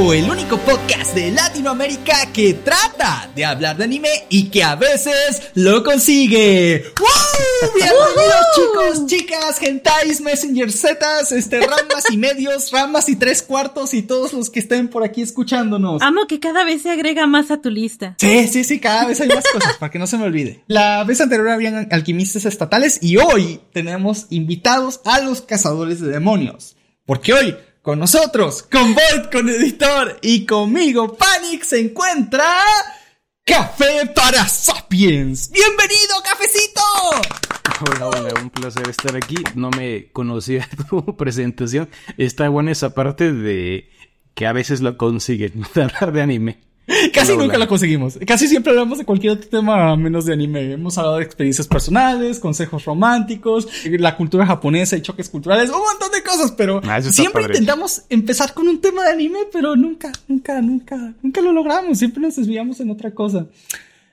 El único podcast de Latinoamérica que trata de hablar de anime y que a veces lo consigue. ¡Woo! Bienvenidos chicos, chicas, gentais, messenger zetas, este, ramas y medios, ramas y tres cuartos y todos los que estén por aquí escuchándonos. Amo que cada vez se agrega más a tu lista. Sí, sí, sí, cada vez hay más cosas para que no se me olvide. La vez anterior habían alquimistas estatales y hoy tenemos invitados a los cazadores de demonios. Porque hoy con nosotros, con Void, con Editor y conmigo, Panic, se encuentra Café para Sapiens. ¡Bienvenido, cafecito! Hola, hola, un placer estar aquí. No me conocía tu presentación. Está buena esa parte de que a veces lo consiguen, hablar de anime. Casi nunca lo conseguimos. Casi siempre hablamos de cualquier otro tema menos de anime. Hemos hablado de experiencias personales, consejos románticos, la cultura japonesa y choques culturales, un montón de cosas, pero Ah, está siempre padre. intentamos empezar con un tema de anime, pero nunca, nunca, nunca, nunca lo logramos. Siempre nos desviamos en otra cosa.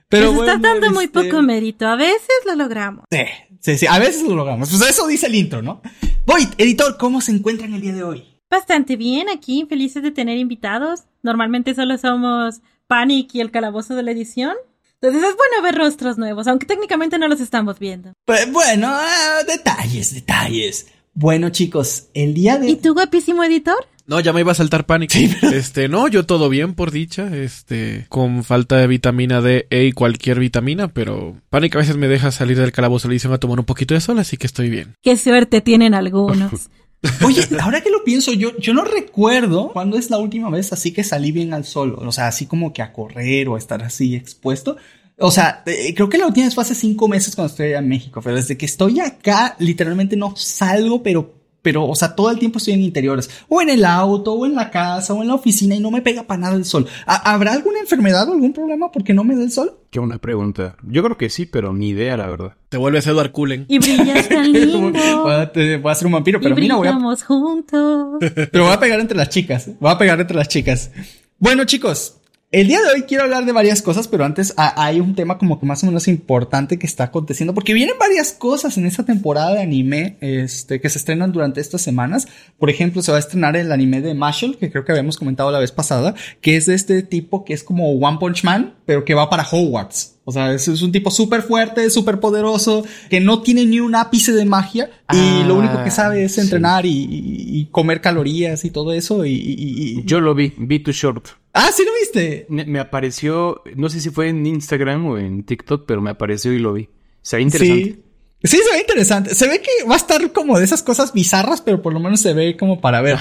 Pero Nos estás bueno, dando muy este, poco mérito. A veces lo logramos. Sí, sí, sí, a veces lo logramos. Pues eso dice el intro, ¿no? Void, editor, ¿cómo se encuentran el día de hoy? Bastante bien aquí, felices de tener invitados. Normalmente solo somos Panic y el calabozo de la edición. Entonces es bueno ver rostros nuevos, aunque técnicamente no los estamos viendo. Pues bueno, ah, detalles, detalles. Bueno, chicos, el día de ¿Y tú, guapísimo editor? No, ya me iba a saltar pánico. Este, no, yo todo bien por dicha, este, con falta de vitamina D, E y cualquier vitamina, pero pánico a veces me deja salir del calabozo de la edición a tomar un poquito de sol, así que estoy bien. Qué suerte tienen algunos. Oye, ahora que lo pienso, yo, yo no recuerdo cuándo es la última vez así que salí bien al sol. O sea, así como que a correr o a estar así expuesto. O sea, eh, creo que la última vez fue hace cinco meses cuando estoy allá en México. Pero desde que estoy acá, literalmente no salgo, pero, pero, o sea, todo el tiempo estoy en interiores. O en el auto, o en la casa, o en la oficina y no me pega para nada el sol. ¿Ha- ¿Habrá alguna enfermedad o algún problema porque no me da el sol? Qué una pregunta. Yo creo que sí, pero ni idea, la verdad. Te vuelves Edward Cullen. Y brillas tan lindo. voy, a, te- voy a ser un vampiro, pero y mira, voy a, juntos. Pero voy a pegar entre las chicas. Voy a pegar entre las chicas. Bueno, chicos. El día de hoy quiero hablar de varias cosas, pero antes hay un tema como que más o menos importante que está aconteciendo, porque vienen varias cosas en esta temporada de anime, este, que se estrenan durante estas semanas. Por ejemplo, se va a estrenar el anime de Marshall, que creo que habíamos comentado la vez pasada, que es de este tipo que es como One Punch Man, pero que va para Hogwarts. O sea, es, es un tipo súper fuerte, súper poderoso, que no tiene ni un ápice de magia y Ah, lo único que sabe es entrenar y, y- y comer calorías y todo eso y... y- y- Yo lo vi, vi tu short. Ah, ¿sí lo viste? Me, me apareció, no sé si fue en Instagram o en TikTok, pero me apareció y lo vi. Se ve interesante. Sí. Sí, se ve interesante. Se ve que va a estar como de esas cosas bizarras, pero por lo menos se ve como para ver.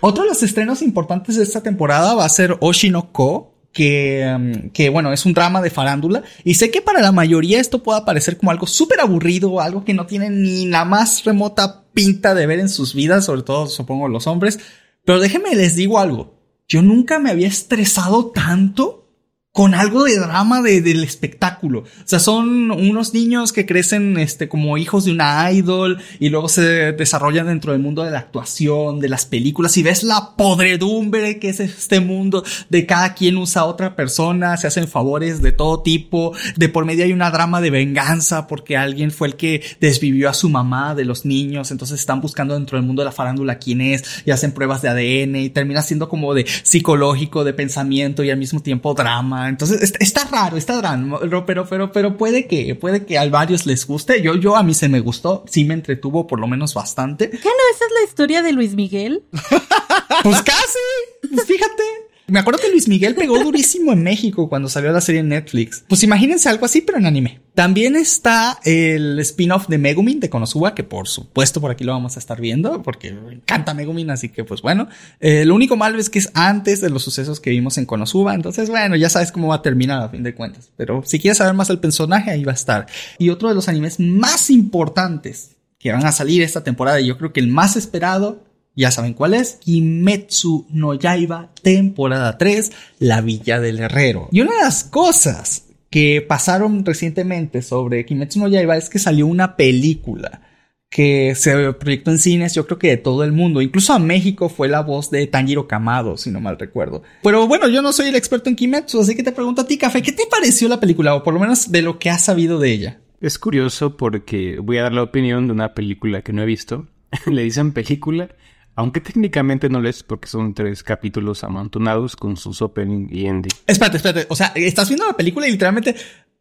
Otro de los estrenos importantes de esta temporada va a ser Oshinoko. Que, um, que bueno, es un drama de farándula. Y sé que para la mayoría esto pueda parecer como algo súper aburrido, algo que no tiene ni la más remota pinta de ver en sus vidas, sobre todo supongo los hombres. Pero déjenme les digo algo. Yo nunca me había estresado tanto con algo de drama de, del espectáculo. O sea, son unos niños que crecen este, como hijos de una idol y luego se desarrollan dentro del mundo de la actuación, de las películas y ves la podredumbre que es este mundo de cada quien usa a otra persona, se hacen favores de todo tipo, de por medio hay una drama de venganza porque alguien fue el que desvivió a su mamá de los niños, entonces están buscando dentro del mundo de la farándula quién es y hacen pruebas de ADN y termina siendo como de psicológico, de pensamiento y al mismo tiempo drama. Entonces está, está raro, está raro, pero, pero, pero puede que, puede que a varios les guste. Yo, yo a mí se me gustó, sí me entretuvo por lo menos bastante. ¿Qué no esa es la historia de Luis Miguel? Pues casi, pues fíjate. Me acuerdo que Luis Miguel pegó durísimo en México cuando salió la serie en Netflix. Pues imagínense algo así, pero en anime. También está el spin-off de Megumin de Konosuba, que por supuesto por aquí lo vamos a estar viendo, porque me encanta Megumin, así que pues bueno. Eh, lo único malo es que es antes de los sucesos que vimos en Konosuba, entonces bueno, ya sabes cómo va a terminar a fin de cuentas. Pero si quieres saber más del personaje, ahí va a estar. Y otro de los animes más importantes que van a salir esta temporada, y yo creo que el más esperado, ya saben cuál es, Kimetsu no Yaiba, temporada 3, La Villa del Herrero. Y una de las cosas que pasaron recientemente sobre Kimetsu no Yaiba es que salió una película que se proyectó en cines, yo creo que de todo el mundo, incluso a México fue la voz de Tanjiro Kamado, si no mal recuerdo. Pero bueno, yo no soy el experto en Kimetsu, así que te pregunto a ti, Café, ¿qué te pareció la película? O por lo menos de lo que has sabido de ella. Es curioso porque voy a dar la opinión de una película que no he visto. Le dicen película Aunque técnicamente no lo es porque son tres capítulos amontonados con sus opening y ending. Espérate, espérate. O sea, estás viendo la película y literalmente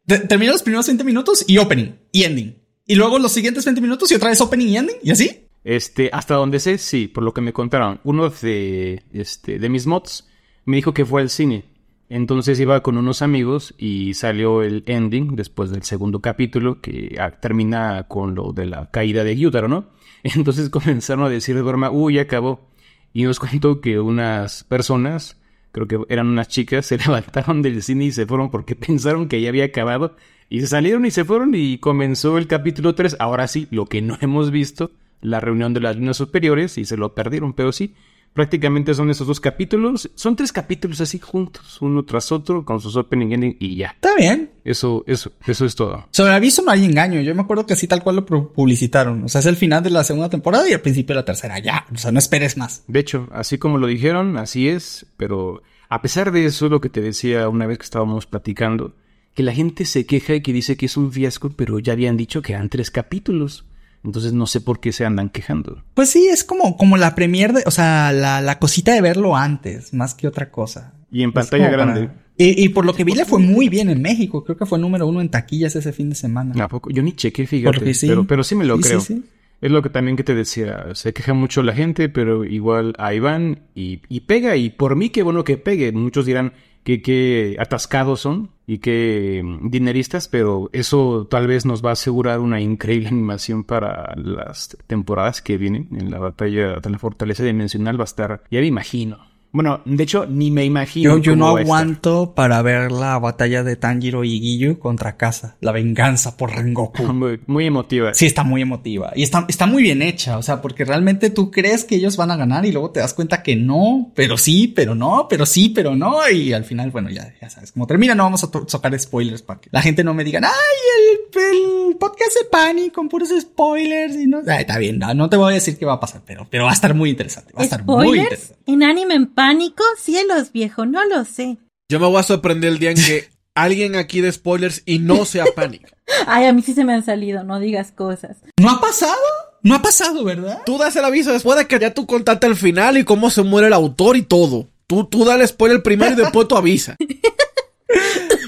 te- termina los primeros 20 minutos y opening y ending. Y luego los siguientes 20 minutos y otra vez opening y ending. ¿Y así? Este, hasta donde sé, sí, por lo que me contaron. Uno de, este, de mis mods me dijo que fue al cine. Entonces iba con unos amigos y salió el ending después del segundo capítulo que ah, termina con lo de la caída de Gyutaro, ¿no? Entonces comenzaron a decir de broma, uy, acabó. Y nos contó que unas personas, creo que eran unas chicas, se levantaron del cine y se fueron porque pensaron que ya había acabado. Y se salieron y se fueron y comenzó el capítulo 3. Ahora sí, lo que no hemos visto, la reunión de las líneas superiores y se lo perdieron, pero sí. Prácticamente son esos dos capítulos. Son tres capítulos así juntos, uno tras otro, con sus opening ending y ya. Está bien. Eso, eso, eso es todo. Sobre aviso no hay engaño. Yo me acuerdo que así tal cual lo pu- publicitaron. O sea, es el final de la segunda temporada y el principio de la tercera. Ya. O sea, no esperes más. De hecho, así como lo dijeron, así es, pero a pesar de eso, lo que te decía una vez que estábamos platicando, que la gente se queja y que dice que es un fiasco, pero ya habían dicho que eran tres capítulos. Entonces no sé por qué se andan quejando. Pues sí, es como, como la premier de, o sea, la, la cosita de verlo antes, más que otra cosa. Y en pantalla para- grande. Y, y por lo que vi le fue muy bien en México. Creo que fue número uno en taquillas ese fin de semana. ¿A poco? Yo ni chequé, fíjate. Sí. Pero, pero sí me lo sí, creo. sí. Es lo que también que te decía. Se queja mucho la gente, pero igual ahí van y, y pega. Y por mí, qué bueno que pegue. Muchos dirán que qué atascados son y qué mm, dineristas, pero eso tal vez nos va a asegurar una increíble animación para las temporadas que vienen. En la batalla de la fortaleza dimensional va a estar, ya me imagino. Bueno, de hecho, ni me imagino. Yo, yo cómo no va a estar. aguanto para ver la batalla de Tanjiro y Giyu contra Casa. La venganza por Rengoku. Muy, muy emotiva. Sí, está muy emotiva. Y está, está muy bien hecha. O sea, porque realmente tú crees que ellos van a ganar y luego te das cuenta que no, pero sí, pero no, pero sí, pero no. Y al final, bueno, ya, ya sabes cómo termina. No vamos a to- tocar spoilers para que la gente no me diga, ay, el, el podcast de Pani con puros spoilers y no. Ay, está bien, no, no te voy a decir qué va a pasar, pero, pero va a estar muy interesante. Va a estar muy interesante. ¿En anime en pánico? Cielos, viejo, no lo sé. Yo me voy a sorprender el día en que alguien aquí de spoilers y no sea Panic. Ay, a mí sí se me han salido, no digas cosas. ¿No ha pasado? No ha pasado, ¿verdad? Tú das el aviso después de que ya tú contaste el final y cómo se muere el autor y todo. Tú, tú dale spoiler primero y después tú avisa.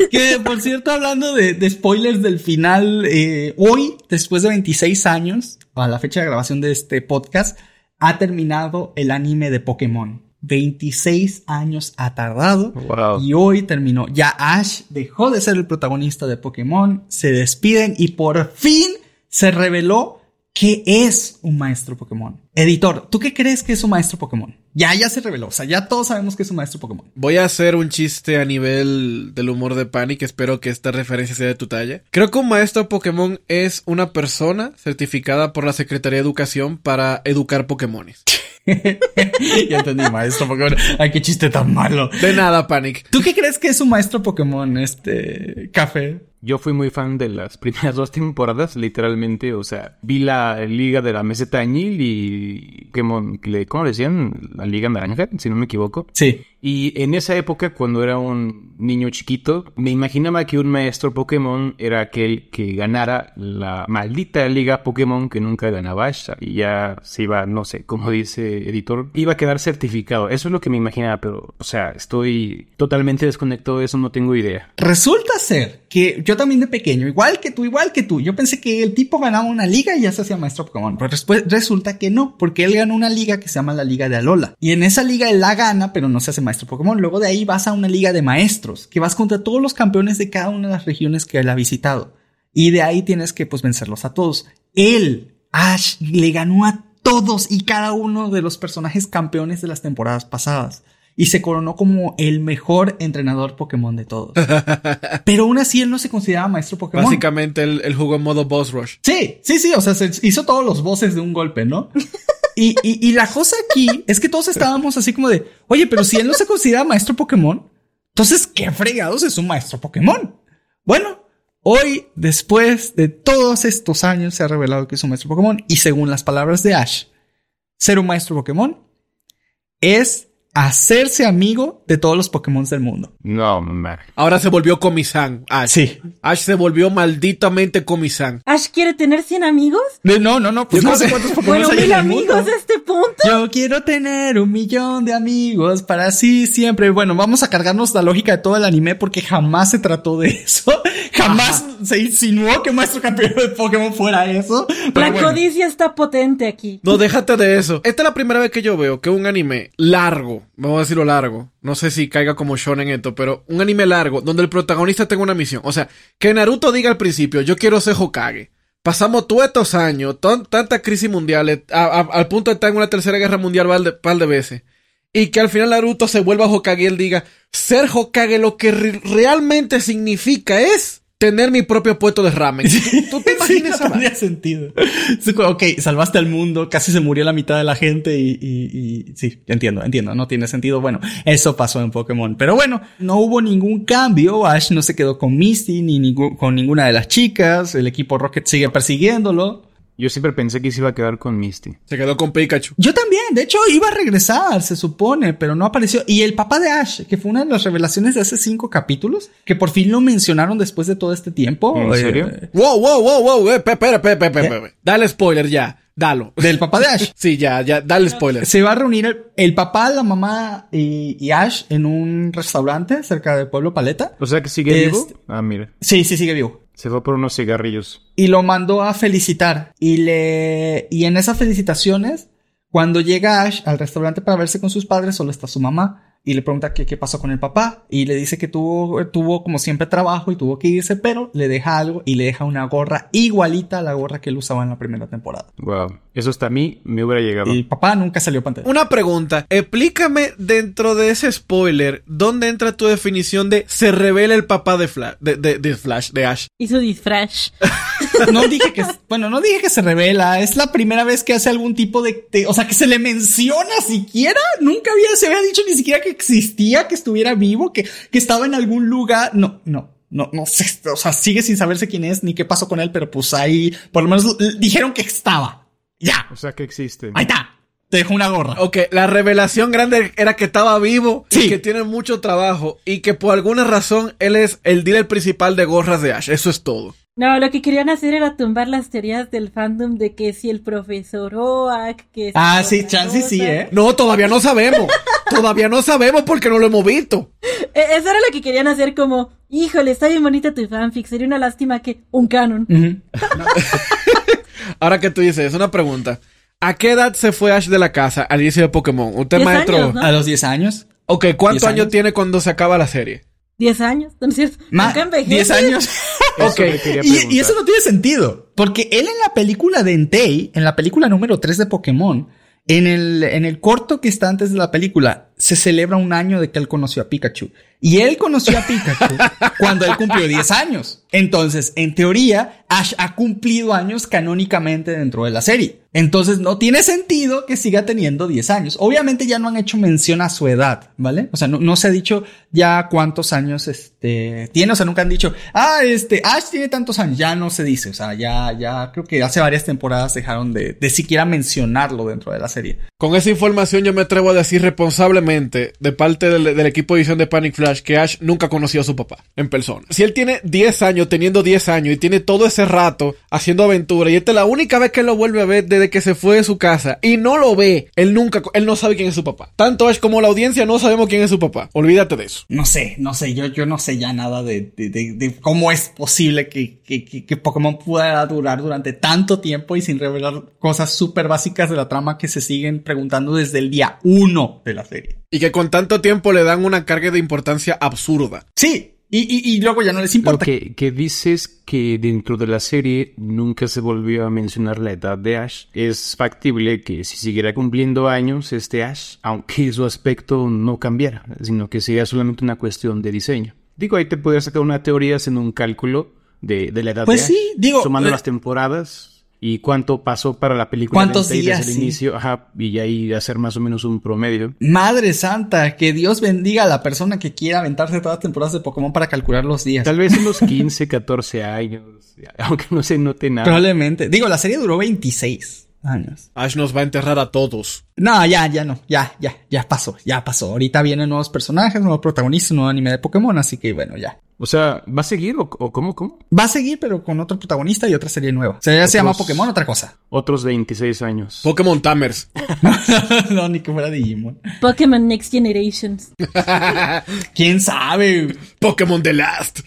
Que, por cierto, hablando de, de spoilers del final, eh, hoy, después de 26 años, a la fecha de grabación de este podcast, ha terminado el anime de Pokémon. 26 años ha tardado. Wow. Y hoy terminó. Ya Ash dejó de ser el protagonista de Pokémon, se despiden y por fin se reveló que es un maestro Pokémon. Editor, ¿tú qué crees que es un maestro Pokémon? Ya, ya se reveló. O sea, ya todos sabemos que es un maestro Pokémon. Voy a hacer un chiste a nivel del humor de Panic. Espero que esta referencia sea de tu talla. Creo que un maestro Pokémon es una persona certificada por la Secretaría de Educación para educar Pokémones. ya entendí, maestro Pokémon. Ay, qué chiste tan malo. De nada, Panic. ¿Tú qué crees que es un maestro Pokémon, este, café? Yo fui muy fan de las primeras dos temporadas, literalmente. O sea, vi la liga de la meseta añil y... ¿Cómo decían? La liga naranja, si no me equivoco. Sí. Y en esa época, cuando era un niño chiquito, me imaginaba que un maestro Pokémon era aquel que ganara la maldita liga Pokémon que nunca ganaba Ash. Y ya se iba, no sé, como dice editor, iba a quedar certificado. Eso es lo que me imaginaba, pero, o sea, estoy totalmente desconectado de eso, no tengo idea. Resulta ser que yo también de pequeño, igual que tú, igual que tú, yo pensé que el tipo ganaba una liga y ya se hacía maestro Pokémon. Pero después resulta que no, porque él ganó una liga que se llama la Liga de Alola. Y en esa liga él la gana, pero no se hace maestro Pokémon. Luego de ahí vas a una liga de maestros, que vas contra todos los campeones de cada una de las regiones que él ha visitado. Y de ahí tienes que pues vencerlos a todos. Él, Ash, le ganó a todos y cada uno de los personajes campeones de las temporadas pasadas. Y se coronó como el mejor entrenador Pokémon de todos. Pero aún así él no se consideraba maestro Pokémon. Básicamente él, él jugó en modo boss rush. Sí, sí, sí, o sea, se hizo todos los voces de un golpe, ¿no? Y, la cosa aquí es que todos estábamos así como de, oye, pero si él no se considera maestro Pokémon, entonces, ¿qué fregados es un maestro Pokémon? Bueno, hoy, después de todos estos años, se ha revelado que es un maestro Pokémon y según las palabras de Ash, ser un maestro Pokémon es hacerse amigo de todos los Pokémon del mundo. No, man. Ahora se volvió Comisan. Ash. Sí. Ash se volvió malditamente Comisan. ¿Ash quiere tener 100 amigos? De- No, no, no, pues Yo no sé cuántos Pokémon Bueno, hay en mil el amigos mundo. a este punto. Yo quiero tener un millón de amigos para sí siempre. Bueno, vamos a cargarnos la lógica de todo el anime porque jamás se trató de eso. Jamás se insinuó que Maestro Campeón de Pokémon fuera eso. Pero La bueno. codicia está potente aquí. No, déjate de eso. Esta es la primera vez que yo veo que un anime largo, vamos a decirlo largo, no sé si caiga como shonen esto, pero un anime largo donde el protagonista tenga una misión. O sea, que Naruto diga al principio, yo quiero ser Hokage. Pasamos todos estos años, tantas crisis mundiales, a- al punto de estar en una tercera guerra mundial par de, veces. Y que al final Naruto se vuelva Hokage y él diga, ser Hokage lo que re- realmente significa es tener mi propio puesto de ramen. ¿Tú, tú te Sí, imaginas no esa vaina? tendría sentido. Sí, Ok, salvaste al mundo, casi se murió la mitad de la gente y, y- y- sí, entiendo, entiendo, no tiene sentido. Bueno, eso pasó en Pokémon. Pero bueno, no hubo ningún cambio. Ash no se quedó con Misty ni ningú- con ninguna de las chicas. El equipo Rocket sigue persiguiéndolo. Yo siempre pensé que se iba a quedar con Misty. Se quedó con Pikachu. Yo también, de hecho, iba a regresar, se supone, pero no apareció. Y el papá de Ash, que fue una de las revelaciones de hace cinco capítulos, que por fin lo mencionaron después de todo este tiempo. ¿En eh, serio? Wow, wow, wow, wow, eh, pe- espera, espera, espera, espera. Dale spoiler ya, dalo. Del papá de Ash. Sí, ya, ya, dale spoiler. Se va a reunir el, el papá, la mamá y, y Ash en un restaurante cerca del pueblo Paleta. O sea que sigue vivo. Este- Ah, mira. Sí, sí, sigue vivo. Se fue por unos cigarrillos. Y lo mandó a felicitar. Y le, y en esas felicitaciones, cuando llega Ash al restaurante para verse con sus padres, solo está su mamá. Y le pregunta qué, qué pasó con el papá. Y le dice que tuvo, tuvo como siempre trabajo y tuvo que irse, pero le deja algo y le deja una gorra igualita a la gorra que él usaba en la primera temporada. Wow. Eso hasta a mí me hubiera llegado. El papá nunca salió a pantalla. Una pregunta, explícame dentro de ese spoiler, ¿dónde entra tu definición de se revela el papá de Flash, de, de, de Flash, de Ash? Y su disfraz. No dije que, bueno, no dije que se revela. Es la primera vez que hace algún tipo de, de- o sea, que se le menciona siquiera. Nunca había, se había dicho ni siquiera que existía, que estuviera vivo, que, que estaba en algún lugar. No, no. No, no sé, o sea, sigue sin saberse quién es ni qué pasó con él, pero pues ahí, por lo menos dijeron que estaba. Ya, O sea que existe. ahí está. Te dejo una gorra. Ok, la revelación grande era que estaba vivo Sí. y que tiene mucho trabajo y que por alguna razón él es el dealer principal de gorras de Ash. Eso es todo. No, lo que querían hacer era tumbar las teorías del fandom de que si el profesor Oak, que si Ah, sí, chance sí, cosa. eh. No, todavía no sabemos. todavía no sabemos porque no lo hemos visto. Eh, Eso era lo que querían hacer como, híjole, está bien bonita tu fanfic, sería una lástima que un canon. Ahora que tú dices, una pregunta. ¿A qué edad se fue Ash de la casa al inicio de Pokémon? Usted maestro. años, ¿no? A los 10 años. Ok, ¿cuántos ¿Diez años? años? tiene cuando se acaba la serie? ¿Diez años? ¿No es cierto? Ma, Nunca envejece. 10 años. Ok, Y, eso no tiene sentido. Porque él en la película de Entei, en la película número 3 de Pokémon, en el, en el corto que está antes de la película, se celebra un año de que él conoció a Pikachu. Y él conoció a Pikachu cuando él cumplió 10 años. Entonces, en teoría, Ash ha cumplido años canónicamente dentro de la serie. Entonces, no tiene sentido que siga teniendo 10 años. Obviamente ya no han hecho mención a su edad, ¿vale? O sea, no, no se ha dicho ya cuántos años este tiene. O sea, nunca han dicho, ah, este, Ash tiene tantos años. Ya no se dice. O sea, ya, ya creo que hace varias temporadas dejaron de, de siquiera mencionarlo dentro de la serie. Con esa información yo me atrevo a decir responsablemente de parte del, equipo de edición de Panic Flash que Ash nunca conoció a su papá en persona. Si él tiene 10 años, teniendo 10 años y tiene todo ese rato haciendo aventura y esta es la única vez que lo vuelve a ver desde que se fue de su casa y no lo ve, él nunca, él no sabe quién es su papá. Tanto Ash como la audiencia no sabemos quién es su papá. Olvídate de eso. No sé, no sé, yo, yo no sé ya nada de, de, de- cómo es posible que, que, que, que Pokémon pueda durar durante tanto tiempo y sin revelar cosas súper básicas de la trama que se siguen preguntando desde el día uno de la serie. Y que con tanto tiempo le dan una carga de importancia absurda. Sí, y, y, y luego ya no les Lo importa. que, que dices que dentro de la serie nunca se volvió a mencionar la edad de Ash. Es factible que si siguiera cumpliendo años este Ash, aunque su aspecto no cambiara, sino que sea solamente una cuestión de diseño. Digo, ahí te podrías sacar una teoría haciendo un cálculo de, de la edad Pues de Ash. sí, digo, Sumando eh, las temporadas y cuánto pasó para la película ¿Cuántos días, desde el sí. inicio. Ajá, y ahí hacer más o menos un promedio. Madre santa, que Dios bendiga a la persona que quiera aventarse todas las temporadas de Pokémon para calcular los días. Tal vez unos 15, 14 años, aunque no se note nada. Probablemente. Digo, la serie duró 26. años. Ash nos va a enterrar a todos. No, ya, ya no, ya, ya, ya pasó, ya pasó. Ahorita vienen nuevos personajes, nuevos protagonistas, nuevo anime de Pokémon, así que bueno, ya. O sea, ¿va a seguir o, o cómo, cómo? Va a seguir, pero con otro protagonista y otra serie nueva. O sea, ya se llama Pokémon, otra cosa. Otros 26 años. Pokémon Tamers. no, ni que fuera Digimon. Pokémon Next Generations. ¿Quién sabe? Pokémon The Last.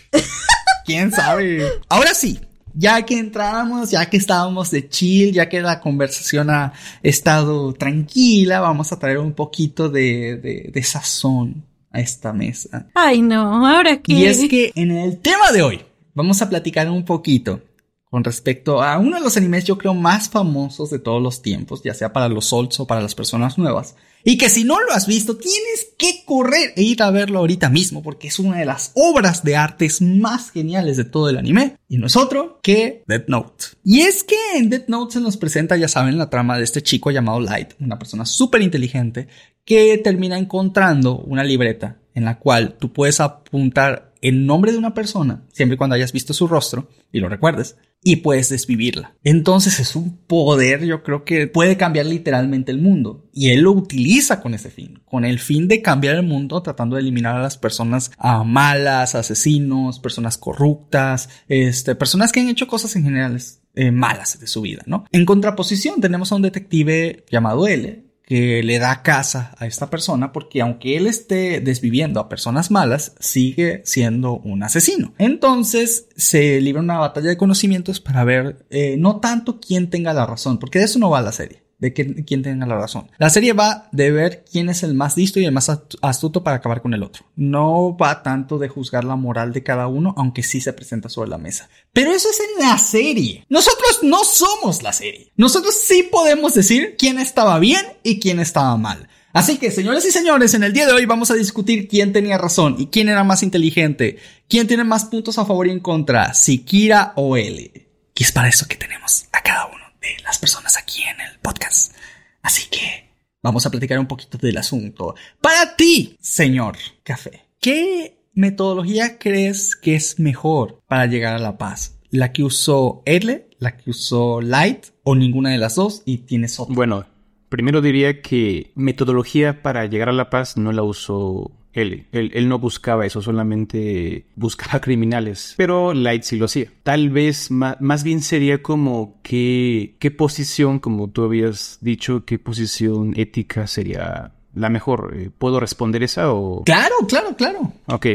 ¿Quién sabe? Ahora sí, ya que entramos, ya que estábamos de chill, ya que la conversación ha estado tranquila, vamos a traer un poquito de, de, de sazón a esta mesa. Ay, no, ¿ahora qué? Y es que en el tema de hoy vamos a platicar un poquito con respecto a uno de los animes yo creo más famosos de todos los tiempos, ya sea para los olds o para las personas nuevas. Y que si no lo has visto, tienes que correr e ir a verlo ahorita mismo, porque es una de las obras de artes más geniales de todo el anime. Y no es otro que Death Note. Y es que en Death Note se nos presenta, ya saben, la trama de este chico llamado Light, una persona súper inteligente, que termina encontrando una libreta en la cual tú puedes apuntar el nombre de una persona, siempre y cuando hayas visto su rostro y lo recuerdes, y puedes desvivirla. Entonces es un poder, yo creo que puede cambiar literalmente el mundo. Y él lo utiliza con ese fin, con el fin de cambiar el mundo, tratando de eliminar a las personas ah, malas, asesinos, personas corruptas, este, personas que han hecho cosas en general eh, malas de su vida, ¿no? En contraposición tenemos a un detective llamado L, que le da casa a esta persona porque aunque él esté desviviendo a personas malas, sigue siendo un asesino. Entonces se libra una batalla de conocimientos para ver eh, no tanto quién tenga la razón, porque de eso no va la serie. De que- quién tenga la razón. La serie va de ver quién es el más listo y el más astu- astuto para acabar con el otro. No va tanto de juzgar la moral de cada uno, aunque sí se presenta sobre la mesa. Pero eso es en la serie. Nosotros no somos la serie. Nosotros sí podemos decir quién estaba bien y quién estaba mal. Así que, señores y señores, en el día de hoy vamos a discutir quién tenía razón y quién era más inteligente, quién tiene más puntos a favor y en contra, si Kira o L. Y es para eso que tenemos a cada uno las personas aquí en el podcast. Así que vamos a platicar un poquito del asunto. Para ti, señor Café, ¿qué metodología crees que es mejor para llegar a la paz? ¿La que usó L, la que usó Light o ninguna de las dos y tienes otra? Bueno, primero diría que metodología para llegar a la paz no la usó él. Él, él no buscaba eso, solamente buscaba criminales. Pero Light sí lo hacía. Tal vez más, bien sería como qué, qué posición, como tú habías dicho, qué posición ética sería la mejor. Eh, ¿Puedo responder esa o...? Claro, claro, claro. Ok,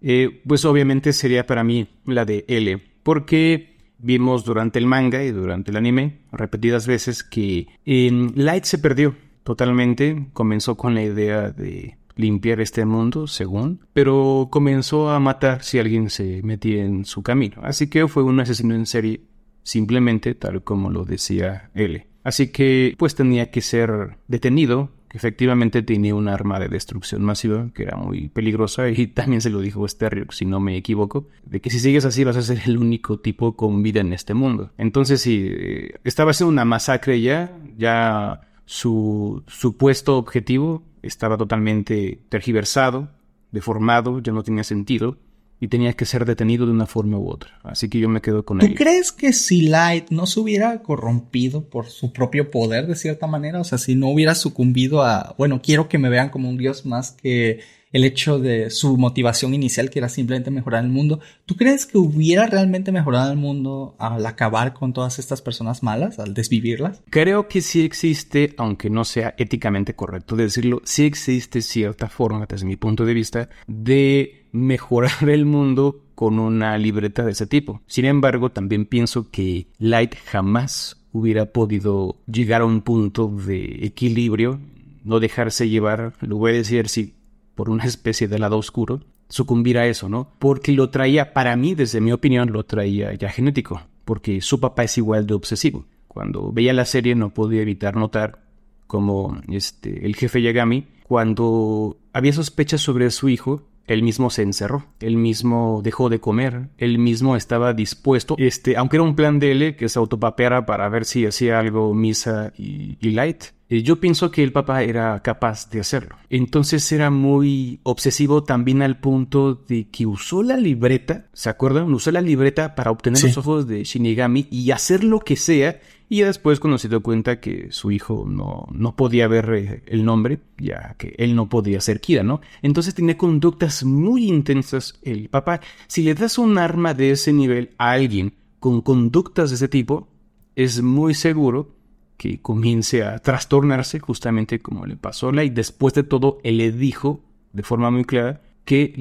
Eh, pues obviamente sería para mí la de L, porque vimos durante el manga y durante el anime repetidas veces que em, Light se perdió totalmente, comenzó con la idea de limpiar este mundo, según, pero comenzó a matar si alguien se metía en su camino, así que fue un asesino en serie simplemente tal como lo decía L. Así que pues tenía que ser detenido que efectivamente tenía un arma de destrucción masiva que era muy peligrosa y también se lo dijo Sterriok, si no me equivoco, de que si sigues así vas a ser el único tipo con vida en este mundo. Entonces sí, eh, estaba haciendo una masacre ya, ya su supuesto objetivo estaba totalmente tergiversado, deformado, ya no tenía sentido y tenía que ser detenido de una forma u otra. Así que yo me quedo con ¿Tú él. crees que si Light no se hubiera corrompido por su propio poder de cierta manera, o sea, si no hubiera sucumbido a, bueno, quiero que me vean como un dios más que el hecho de su motivación inicial, que era simplemente mejorar el mundo, ¿tú crees que hubiera realmente mejorado el mundo al acabar con todas estas personas malas, al desvivirlas? Creo que sí existe, aunque no sea éticamente correcto decirlo, sí existe cierta forma, desde mi punto de vista, de mejorar el mundo con una libreta de ese tipo. Sin embargo, también pienso que Light jamás hubiera podido llegar a un punto de equilibrio, no dejarse llevar, lo voy a decir así, por una especie de lado oscuro, sucumbir a eso, ¿no? Porque lo traía, para mí, desde mi opinión, lo traía ya genético, porque su papá es igual de obsesivo. Cuando veía la serie no podía evitar notar como este, el jefe Yagami, cuando había sospechas sobre su hijo, él mismo se encerró, él mismo dejó de comer, él mismo estaba dispuesto, este, aunque era un plan de él que se autopapeara para ver si hacía algo Misa y, y Light, yo pienso que el papá era capaz de hacerlo. Entonces era muy obsesivo también al punto de que usó la libreta, ¿se acuerdan? Usó la libreta para obtener los ojos de Shinigami y hacer lo que sea. Y después cuando se dio cuenta que su hijo no, no podía ver eh, el nombre, ya que él no podía ser Kira, ¿no? Entonces tenía conductas muy intensas el papá. Si le das un arma de ese nivel a alguien con conductas de ese tipo, es muy seguro que comience a trastornarse, justamente como le pasó a Light. Después de todo, él le dijo de forma muy clara que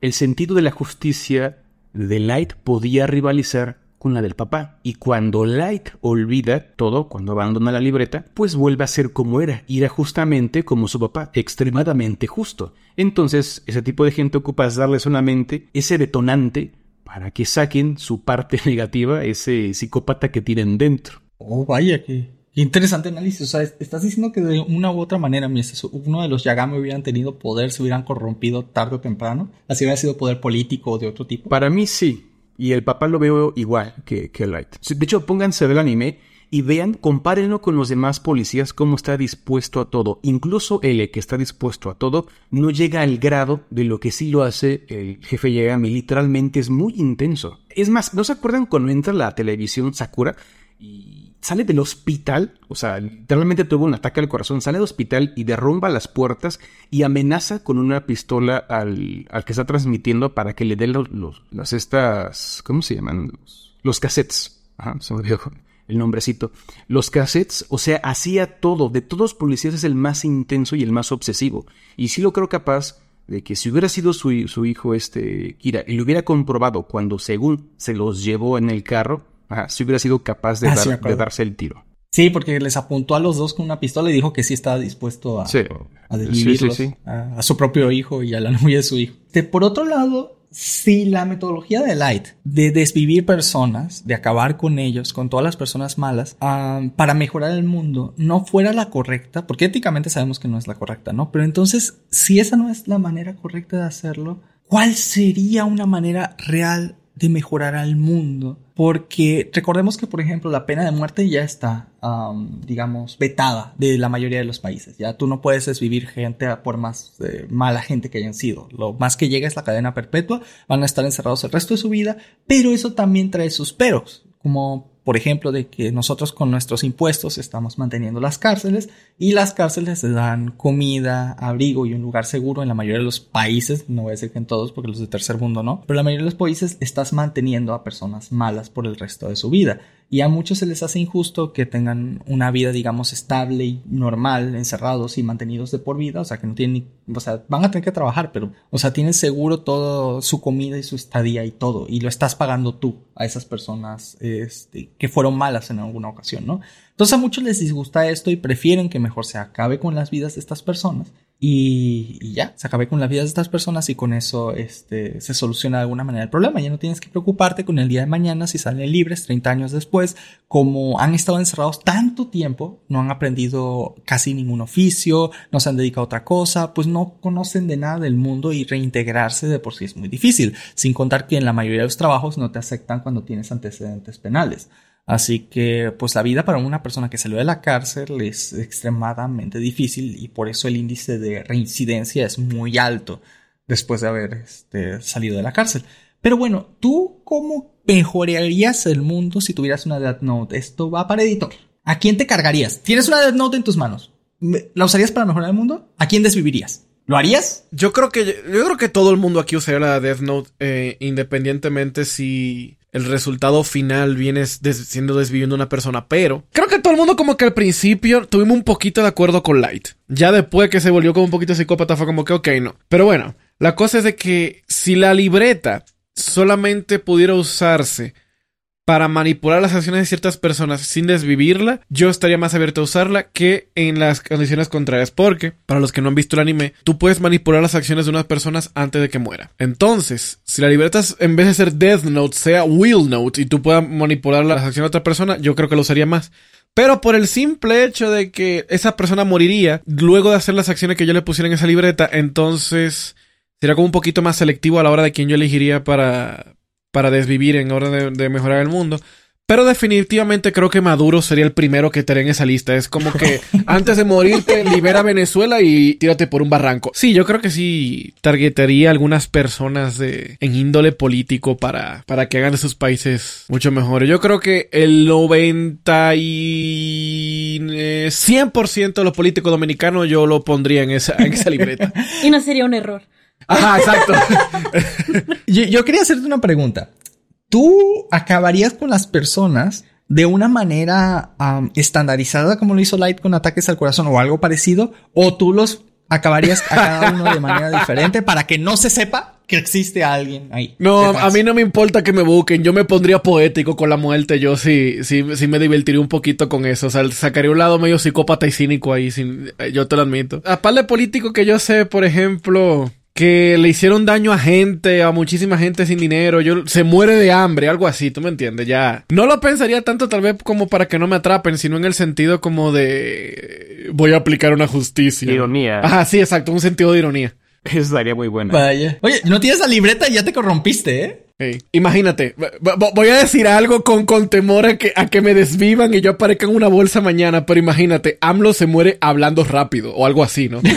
el sentido de la justicia de Light podía rivalizar con la del papá. Y cuando Light olvida todo, cuando abandona la libreta, pues vuelve a ser como era, y era justamente como su papá, extremadamente justo. Entonces, ese tipo de gente ocupa darle solamente ese detonante para que saquen su parte negativa, ese psicópata que tienen dentro. Oh, vaya, qué, interesante análisis. O sea, estás diciendo que de una u otra manera, uno de los Yagami hubieran tenido poder, se hubieran corrompido tarde o temprano. Así hubiera sido poder político o de otro tipo. Para mí sí. Y el papá lo veo igual que, Light. De hecho, pónganse a ver el anime y vean, compárenlo con los demás policías cómo está dispuesto a todo. Incluso él, que está dispuesto a todo, no llega al grado de lo que sí lo hace el jefe Yagami. Literalmente es muy intenso. Es más, ¿no se acuerdan cuando entra la televisión Sakura sale del hospital, o sea, literalmente tuvo un ataque al corazón, sale del hospital y derrumba las puertas y amenaza con una pistola al, al que está transmitiendo para que le dé los, los, las estas, ¿cómo se llaman? Los, cassettes. Ajá, se me olvidó el nombrecito. Los cassettes, o sea, hacía todo. De todos los policías es el más intenso y el más obsesivo. Y sí lo creo capaz de que si hubiera sido su, su hijo, este, Kira, y lo hubiera comprobado cuando según se los llevó en el carro, si hubiera sido capaz de, ah, darse el tiro. Sí, porque les apuntó a los dos con una pistola y dijo que sí estaba dispuesto a, a a, su propio hijo y a la novia de su hijo. por otro lado, si la metodología de Light de desvivir personas, de acabar con ellos, con todas las personas malas, para mejorar el mundo, no fuera la correcta, porque éticamente sabemos que no es la correcta, ¿no? Pero entonces, si esa no es la manera correcta de hacerlo, ¿cuál sería una manera real de mejorar al mundo? Porque recordemos que, por ejemplo, la pena de muerte ya está, digamos, vetada de la mayoría de los países. Ya tú no puedes desvivir gente por más eh, mala gente que hayan sido. Lo más que llega es la cadena perpetua, van a estar encerrados el resto de su vida, pero eso también trae sus peros, como por ejemplo, de que nosotros con nuestros impuestos estamos manteniendo las cárceles y las cárceles dan comida, abrigo y un lugar seguro en la mayoría de los países, no voy a decir que en todos porque los de tercer mundo no, pero en la mayoría de los países estás manteniendo a personas malas por el resto de su vida. Y a muchos se les hace injusto que tengan una vida, digamos, estable y normal, encerrados y mantenidos de por vida, o sea, que no tienen ni, o sea, van a tener que trabajar, pero, o sea, tienen seguro todo su comida y su estadía y todo, y lo estás pagando tú a esas personas, este, que fueron malas en alguna ocasión, ¿no? Entonces a muchos les disgusta esto y prefieren que mejor se acabe con las vidas de estas personas y, ya, se acabe con la vida de estas personas y con eso este, se soluciona de alguna manera el problema. Ya no tienes que preocuparte con el día de mañana si salen libres 30 años después, como han estado encerrados tanto tiempo, no han aprendido casi ningún oficio, no se han dedicado a otra cosa, pues no conocen de nada del mundo y reintegrarse de por sí es muy difícil, sin contar que en la mayoría de los trabajos no te aceptan cuando tienes antecedentes penales. Así que, pues la vida para una persona que salió de la cárcel es extremadamente difícil y por eso el índice de reincidencia es muy alto después de haber este, salido de la cárcel. Pero bueno, ¿tú cómo mejorarías el mundo si tuvieras una Death Note? Esto va para editor. ¿A quién te cargarías? Tienes una Death Note en tus manos. ¿La usarías para mejorar el mundo? ¿A quién desvivirías? ¿Lo harías? Yo creo que yo creo que todo el mundo aquí usaría la Death Note eh, independientemente si el resultado final viene siendo desviviendo una persona, pero creo que todo el mundo como que al principio tuvimos un poquito de acuerdo con Light. Ya después que se volvió como un poquito psicópata fue como que ok, no. Pero bueno, la cosa es de que si la libreta solamente pudiera usarse para manipular las acciones de ciertas personas sin desvivirla, yo estaría más abierto a usarla que en las condiciones contrarias. Porque, para los que no han visto el anime, tú puedes manipular las acciones de unas personas antes de que muera. Entonces, si la libreta en vez de ser Death Note sea Will Note y tú puedas manipular las acciones de otra persona, yo creo que lo usaría más. Pero por el simple hecho de que esa persona moriría luego de hacer las acciones que yo le pusiera en esa libreta, entonces sería como un poquito más selectivo a la hora de quién yo elegiría para, para desvivir en orden de, mejorar el mundo. Pero definitivamente creo que Maduro sería el primero que estaría en esa lista. Es como que antes de morirte, libera Venezuela y tírate por un barranco. Sí, yo creo que sí targetaría a algunas personas de, en índole político para, para que hagan de sus países mucho mejores. Yo creo que el 90 y 100% de los políticos dominicanos yo lo pondría en esa, en esa libreta. y no sería un error. Ajá, exacto. yo, quería hacerte una pregunta. ¿Tú acabarías con las personas de una manera estandarizada como lo hizo Light con ataques al corazón o algo parecido? ¿O tú los acabarías a cada uno de manera diferente para que no se sepa que existe alguien ahí. No, a mí no me importa que me busquen. Yo me pondría poético con la muerte. Yo sí, sí, sí me divertiría un poquito con eso. O sea, sacaría un lado medio psicópata y cínico ahí. Sin, yo te lo admito. Aparte de político que yo sé, por ejemplo, que le hicieron daño a gente, a muchísima gente sin dinero, yo se muere de hambre, algo así, tú me entiendes, ya. No lo pensaría tanto tal vez como para que no me atrapen, sino en el sentido como de voy a aplicar una justicia. Ironía. Ajá, sí, exacto, un sentido de ironía. Eso estaría muy bueno. Vaya. Oye, no tienes la libreta y ya te corrompiste, ¿eh? Imagínate, voy a decir algo con, con temor a que, a que me desvivan y yo aparezca en una bolsa mañana, pero imagínate, AMLO se muere hablando rápido o algo así, ¿no?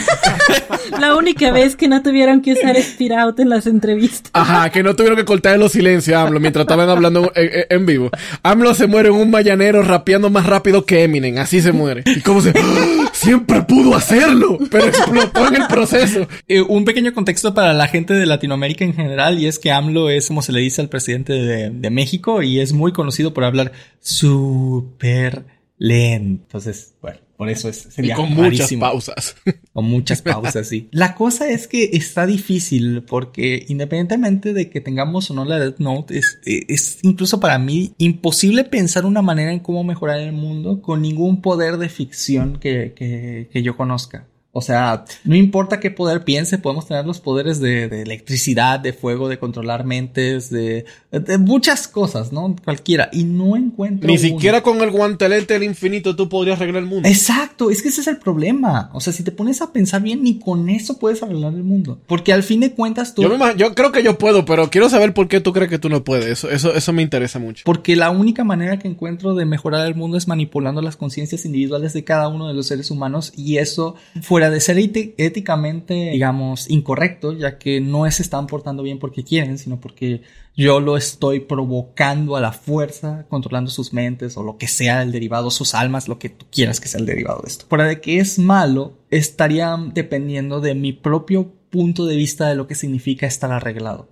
La única vez que no tuvieron que usar Speed Out en las entrevistas. Ajá, que no tuvieron que cortar los silencios a AMLO mientras estaban hablando en, vivo. AMLO se muere en un mañanero rapeando más rápido que Eminem, así se muere. ¿Y cómo se...? ¡Ah! Siempre pudo hacerlo, pero explotó en el proceso. Eh, un pequeño contexto para la gente de Latinoamérica en general y es que AMLO es como se le dice al presidente de, México y es muy conocido por hablar súper lento. Entonces, bueno, por eso es sería y con muchas pausas. Con muchas pausas, sí. La cosa es que está difícil porque independientemente de que tengamos o no la Death Note, es, es incluso para mí imposible pensar una manera en cómo mejorar el mundo con ningún poder de ficción que, que, que yo conozca. O sea, no importa qué poder piense, podemos tener los poderes de, electricidad, de fuego, de controlar mentes, de, muchas cosas, ¿no? Cualquiera. Y no encuentro. Ni siquiera con el guantelete del infinito tú podrías arreglar el mundo. Exacto, es que ese es el problema. O sea, si te pones a pensar bien, ni con eso puedes arreglar el mundo. Porque al fin de cuentas tú. Yo, yo creo que yo puedo, pero quiero saber por qué tú crees que tú no puedes. Eso, eso, eso me interesa mucho. Porque la única manera que encuentro de mejorar el mundo es manipulando las conciencias individuales de cada uno de los seres humanos. Y eso fuera de ser éticamente, digamos, incorrecto, ya que no se están portando bien porque quieren, sino porque yo lo estoy provocando a la fuerza, controlando sus mentes o lo que sea el derivado, sus almas, lo que tú quieras que sea el derivado de esto. Fuera de que es malo, estaría dependiendo de mi propio punto de vista de lo que significa estar arreglado.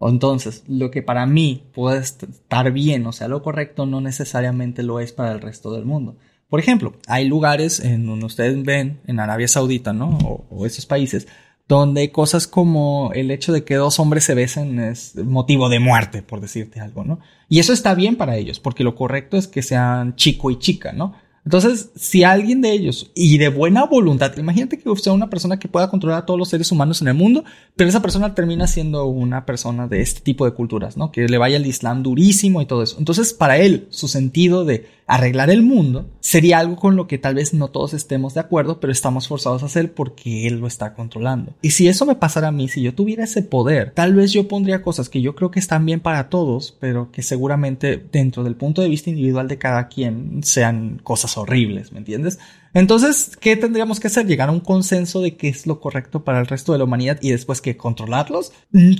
Entonces, lo que para mí puede estar bien, o sea, lo correcto, no necesariamente lo es para el resto del mundo. Por ejemplo, hay lugares en donde ustedes ven, en Arabia Saudita, ¿no? O, esos países, donde cosas como el hecho de que dos hombres se besen es motivo de muerte, por decirte algo, ¿no? Y eso está bien para ellos, porque lo correcto es que sean chico y chica, ¿no? Entonces, si alguien de ellos, y de buena voluntad, imagínate que sea una persona que pueda controlar a todos los seres humanos en el mundo, pero esa persona termina siendo una persona de este tipo de culturas, ¿no? Que le vaya el Islam durísimo y todo eso. Entonces, para él, su sentido de arreglar el mundo sería algo con lo que tal vez no todos estemos de acuerdo, pero estamos forzados a hacer porque él lo está controlando. Y si eso me pasara a mí, si yo tuviera ese poder, tal vez yo pondría cosas que yo creo que están bien para todos, pero que seguramente dentro del punto de vista individual de cada quien sean cosas horribles, ¿me entiendes? Entonces, ¿qué tendríamos que hacer? Llegar a un consenso de qué es lo correcto para el resto de la humanidad y después que controlarlos.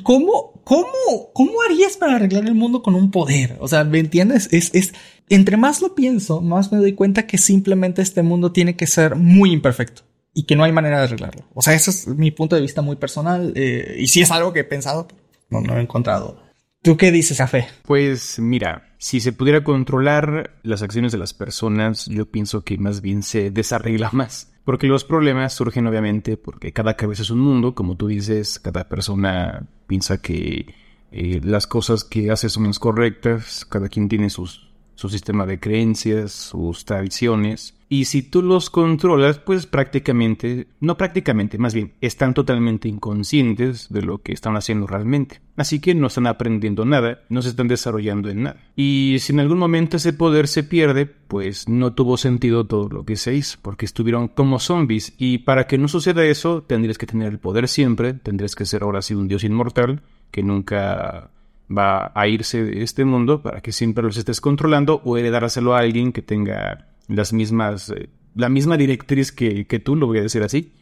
¿Cómo, cómo, cómo harías para arreglar el mundo con un poder? O sea, ¿me entiendes? Es, es, entre más lo pienso, más me doy cuenta que simplemente este mundo tiene que ser muy imperfecto y que no hay manera de arreglarlo. O sea, ese es mi punto de vista muy personal eh, y si es algo que he pensado, no, no he encontrado. ¿Tú qué dices, Café? Pues mira, si se pudiera controlar las acciones de las personas, yo pienso que más bien se desarregla más. Porque los problemas surgen obviamente porque cada cabeza es un mundo, como tú dices, cada persona piensa que eh, las cosas que hace son las correctas, cada quien tiene sus su sistema de creencias, sus tradiciones. Y si tú los controlas, pues prácticamente, no prácticamente, más bien, están totalmente inconscientes de lo que están haciendo realmente. Así que no están aprendiendo nada, no se están desarrollando en nada. Y si en algún momento ese poder se pierde, pues no tuvo sentido todo lo que se hizo, porque estuvieron como zombies. Y para que no suceda eso, tendrías que tener el poder siempre, tendrías que ser ahora sí un dios inmortal, que nunca va a irse de este mundo para que siempre los estés controlando o heredárselo a alguien que tenga las mismas, eh, la misma directriz que, que tú, lo voy a decir así.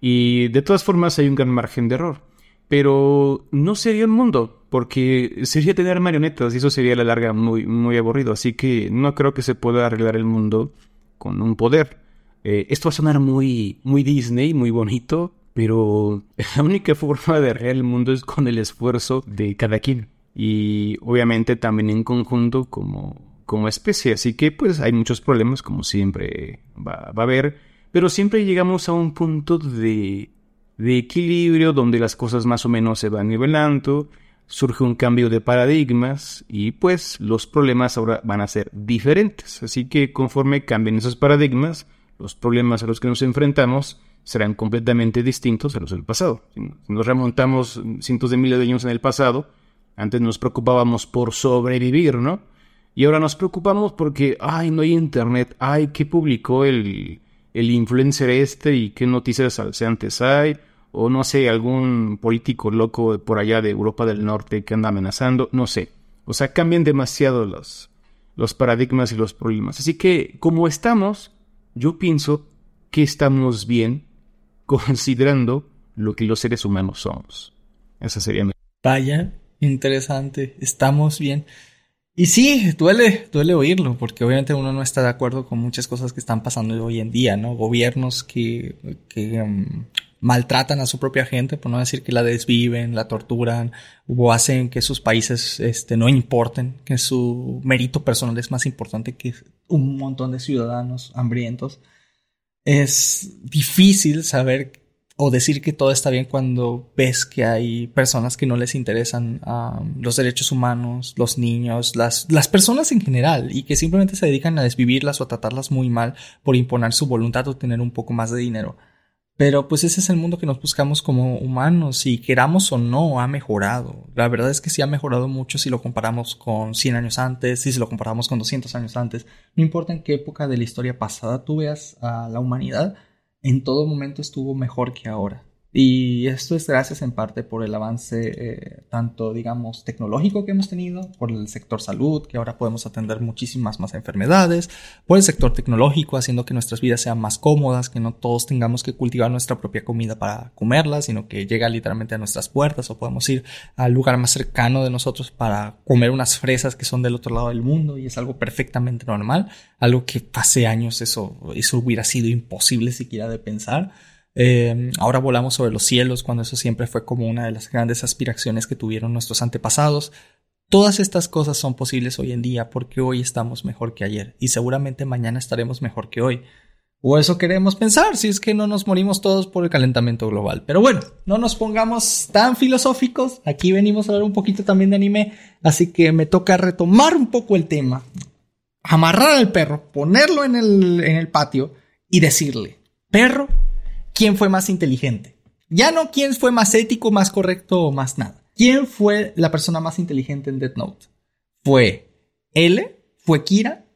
Y de todas formas hay un gran margen de error. Pero no sería un mundo, porque sería tener marionetas y eso sería a la larga muy, muy aburrido. Así que no creo que se pueda arreglar el mundo con un poder. Eh, esto va a sonar muy, muy Disney, muy bonito, pero la única forma de arreglar el mundo es con el esfuerzo de cada quien. Y obviamente también en conjunto como, como especie. Así que pues hay muchos problemas, como siempre va, a haber. Pero siempre llegamos a un punto de, de equilibrio donde las cosas más o menos se van nivelando surge un cambio de paradigmas y pues los problemas ahora van a ser diferentes. Así que conforme cambien esos paradigmas, los problemas a los que nos enfrentamos serán completamente distintos a los del pasado. Si nos remontamos cientos de miles de años en el pasado, antes nos preocupábamos por sobrevivir, ¿no? Y ahora nos preocupamos porque, ay, no hay internet, ay, ¿qué publicó el, el influencer este y qué noticias antes hay? O no sé, algún político loco por allá de Europa del Norte que anda amenazando, no sé. O sea, cambian demasiado los, los paradigmas y los problemas. Así que, como estamos, yo pienso que estamos bien considerando lo que los seres humanos somos. Esa sería mi... Vaya, interesante. Estamos bien. Y sí, duele, duele oírlo, porque obviamente uno no está de acuerdo con muchas cosas que están pasando hoy en día, ¿no? Gobiernos que, que um, maltratan a su propia gente, por no decir que la desviven, la torturan, o hacen que sus países este, no importen, que su mérito personal es más importante que un montón de ciudadanos hambrientos. Es difícil saber o decir que todo está bien cuando ves que hay personas que no les interesan um, los derechos humanos, los niños, las, las personas en general y que simplemente se dedican a desvivirlas o a tratarlas muy mal por imponer su voluntad o tener un poco más de dinero. Pero pues ese es el mundo que nos buscamos como humanos y queramos o no ha mejorado. La verdad es que sí ha mejorado mucho si lo comparamos con 100 años antes, si lo comparamos con 200 años antes. No importa en qué época de la historia pasada tú veas a la humanidad, en todo momento estuvo mejor que ahora. Y esto es gracias en parte por el avance eh, tanto, digamos, tecnológico que hemos tenido, por el sector salud, que ahora podemos atender muchísimas más enfermedades, por el sector tecnológico, haciendo que nuestras vidas sean más cómodas, que no todos tengamos que cultivar nuestra propia comida para comerla, sino que llega literalmente a nuestras puertas o podemos ir al lugar más cercano de nosotros para comer unas fresas que son del otro lado del mundo y es algo perfectamente normal, algo que hace años eso, eso hubiera sido imposible siquiera de pensar. Eh, ahora volamos sobre los cielos cuando eso siempre fue como una de las grandes aspiraciones que tuvieron nuestros antepasados. Todas estas cosas son posibles hoy en día porque hoy estamos mejor que ayer y seguramente mañana estaremos mejor que hoy. O eso queremos pensar, si es que no nos morimos todos por el calentamiento global. Pero bueno, no nos pongamos tan filosóficos. Aquí venimos a hablar un poquito también de anime, así que me toca retomar un poco el tema. Amarrar al perro, ponerlo en el, en el patio y decirle, perro, quién fue más inteligente. Ya no quién fue más ético, más correcto o más nada. ¿Quién fue la persona más inteligente en Death Note? ¿Fue L? ¿Fue Kira?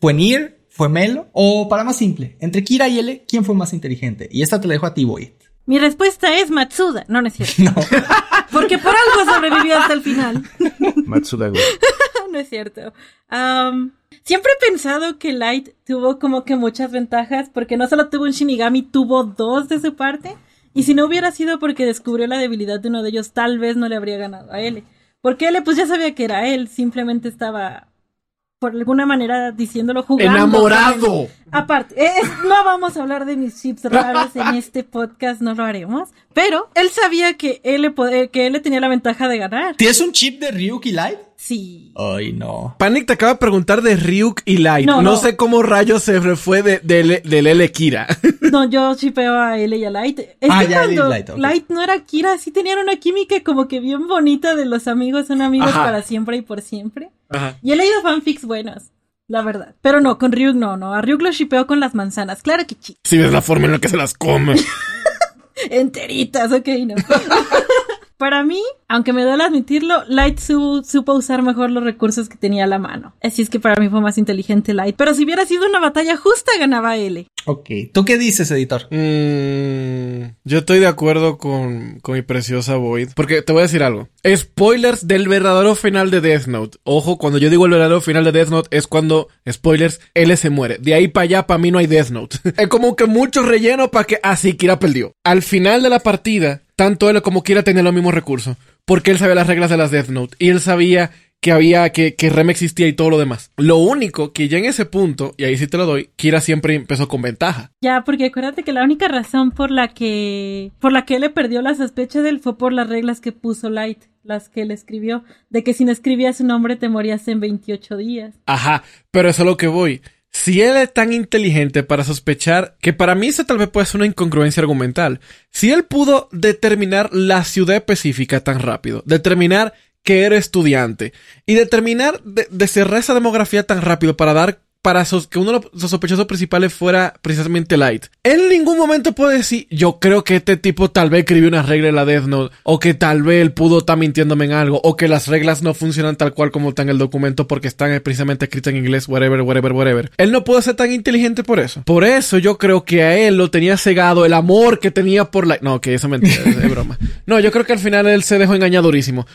¿Fue Nier? ¿Fue Melo? O para más simple, entre Kira y L, ¿quién fue más inteligente? Y esta te la dejo a ti, Boy. Mi respuesta es Matsuda. No, no es cierto. No. Porque por algo sobrevivió hasta el final. Matsuda, güey. no es cierto. Um, Siempre he pensado que Light tuvo como que muchas ventajas porque no solo tuvo un Shinigami, tuvo dos de su parte. Y si no hubiera sido porque descubrió la debilidad de uno de ellos, tal vez no le habría ganado a L. Porque L pues ya sabía que era él, simplemente estaba por alguna manera diciéndolo jugando. ¡Enamorado! Aparte, no vamos a hablar de mis chips raros en este podcast, no lo haremos. Pero él sabía que él, que él tenía la ventaja de ganar. ¿Tienes un chip de Ryuk y Light? Sí. Ay, no. Panic te acaba de preguntar de Ryuk y Light. No, no. sé cómo rayos se fue de, de, de L Kira. No, yo chipeo a L y a Light. Es ah, que ya, cuando Light, okay. Light no era Kira, sí tenían una química como que bien bonita de los amigos son amigos Ajá. para siempre y por siempre. Ajá. Y he leído fanfics buenos. La verdad. Pero no, con Ryuk no, no. A Ryuk lo shipeo con las manzanas. Claro que sí. Si ves la forma en la que se las come. Enteritas, ok, no. para mí, aunque me duele admitirlo, Light supo usar mejor los recursos que tenía a la mano. Así es que para mí fue más inteligente Light. Pero si hubiera sido una batalla justa, ganaba L. Ok. ¿Tú qué dices, editor? Mm, yo estoy de acuerdo con, con mi preciosa Void. Porque te voy a decir algo. Spoilers del verdadero final de Death Note. Ojo, cuando yo digo el verdadero final de Death Note es cuando, spoilers, L se muere. De ahí para allá, para mí no hay Death Note. es como que mucho relleno para que así ah, Kira perdió. Al final de la partida, tanto él como Kira tenían los mismos recursos. Porque él sabía las reglas de las Death Note. Y él sabía que había, que, que Rem existía y todo lo demás. Lo único que ya en ese punto, y ahí sí te lo doy, Kira siempre empezó con ventaja. Ya, porque acuérdate que la única razón por la que, por la que él le perdió la sospecha de él fue por las reglas que puso Light las que él escribió, de que si no escribías su nombre te morías en 28 días. Ajá, pero eso es lo que voy. Si él es tan inteligente para sospechar, que para mí eso tal vez puede ser una incongruencia argumental, si él pudo determinar la ciudad específica tan rápido, determinar que era estudiante y determinar de, cerrar esa demografía tan rápido para dar para que uno de los sospechosos principales fuera precisamente Light. en ningún momento puede decir, yo creo que este tipo tal vez escribió una regla en la Death Note, o que tal vez él pudo estar mintiéndome en algo, o que las reglas no funcionan tal cual como está en el documento porque están precisamente escritas en inglés, whatever, whatever, whatever. Él no pudo ser tan inteligente por eso. Por eso yo creo que a él lo tenía cegado el amor que tenía por Light. No, que eso es mentira, es, broma. No, yo creo que al final él se dejó engañar durísimo.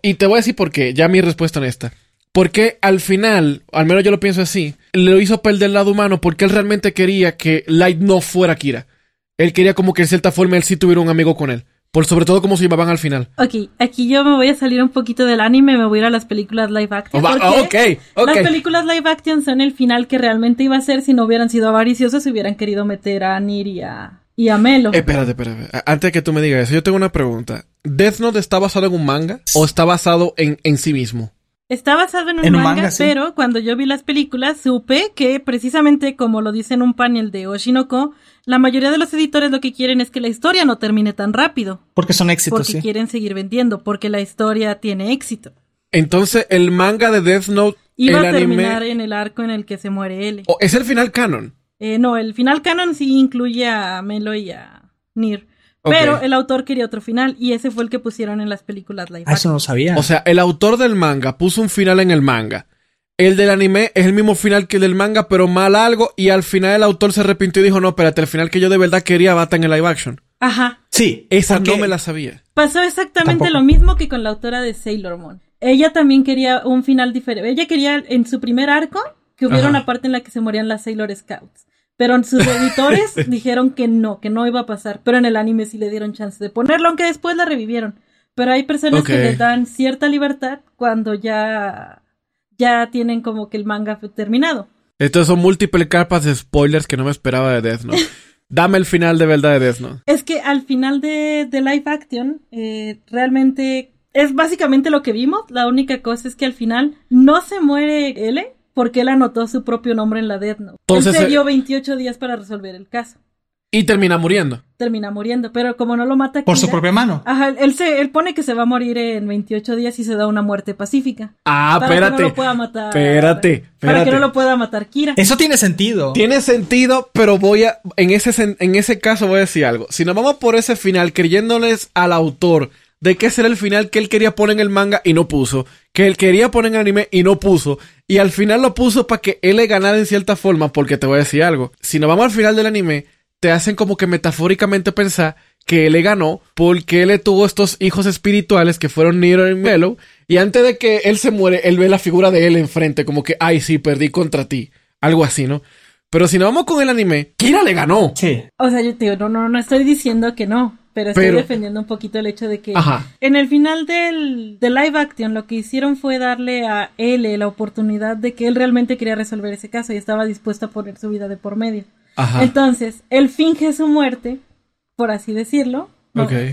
y te voy a decir por qué, ya mi respuesta honesta. Porque al final, al menos yo lo pienso así, le hizo perder el lado humano porque él realmente quería que Light no fuera Kira. Él quería como que en cierta forma él sí tuviera un amigo con él. Por sobre todo cómo se llamaban al final. Ok, aquí yo me voy a salir un poquito del anime, me voy a ir a las películas live action. Oh, ok, Las películas live action son el final que realmente iba a ser si no hubieran sido avariciosos y hubieran querido meter a Nir y a, y a Melo. Eh, espérate, espérate. Antes de que tú me digas eso, yo tengo una pregunta. ¿Death Note está basado en un manga o está basado en, en sí mismo? Está basado en un, manga, pero cuando yo vi las películas supe que precisamente como lo dice en un panel de Oshinoko, la mayoría de los editores lo que quieren es que la historia no termine tan rápido. Porque son éxitos. Porque quieren seguir vendiendo, porque la historia tiene éxito. Entonces, el manga de Death Note iba a terminar en el arco en el que se muere L. ¿Es el final canon? Eh, no, el final canon sí incluye a Melo y a Nir. Pero el autor quería otro final y ese fue el que pusieron en las películas live. Ah, eso no sabía. O sea, el autor del manga puso un final en el manga. El del anime es el mismo final que el del manga, pero mal algo. Y al final el autor se arrepintió y dijo: No, espérate, el final que yo de verdad quería va a estar en el live action. Ajá. Sí, esa no me la sabía. Pasó exactamente lo mismo que con la autora de Sailor Moon. Ella también quería un final diferente. Ella quería en su primer arco que hubiera una parte en la que se morían las Sailor Scouts. Pero sus editores dijeron que no, que no iba a pasar. Pero en el anime sí le dieron chance de ponerlo, aunque después la revivieron. Pero hay personas que le dan cierta libertad cuando ya, ya tienen como que el manga terminado. Estos son múltiples capas de spoilers que no me esperaba de Death Note. Dame el final de verdad de Death Note. Es que al final de, de live action, eh, realmente es básicamente lo que vimos. La única cosa es que al final no se muere L, porque él anotó su propio nombre en la Death Note. Entonces, él se dio 28 días para resolver el caso. Y termina muriendo. Termina muriendo, pero como no lo mata Por su propia mano. Ajá, él, se, él pone que se va a morir en 28 días y se da una muerte pacífica. Ah, para espérate. Que no lo pueda matar. Espérate, espérate. Para que no lo pueda matar Kira. Eso tiene sentido. Tiene sentido, pero voy a. En ese, en ese caso voy a decir algo. Si nos vamos por ese final creyéndoles al autor de que ese era el final que él quería poner en el manga y no puso, que él quería poner en el anime y no puso, y al final lo puso para que él le ganara en cierta forma, porque te voy a decir algo, si nos vamos al final del anime, te hacen como que metafóricamente pensar que él le ganó porque él le tuvo estos hijos espirituales que fueron Nero y Melo, y antes de que él se muere, él ve la figura de él enfrente, como que, ay, sí, perdí contra ti, algo así, ¿no? Pero si nos vamos con el anime, Kira le ganó. Sí. O sea, yo te digo, no, no, no estoy diciendo que no. Pero estoy defendiendo un poquito el hecho de que en el final del, live action lo que hicieron fue darle a L la oportunidad de que él realmente quería resolver ese caso y estaba dispuesto a poner su vida de por medio. Entonces, él finge su muerte, por así decirlo.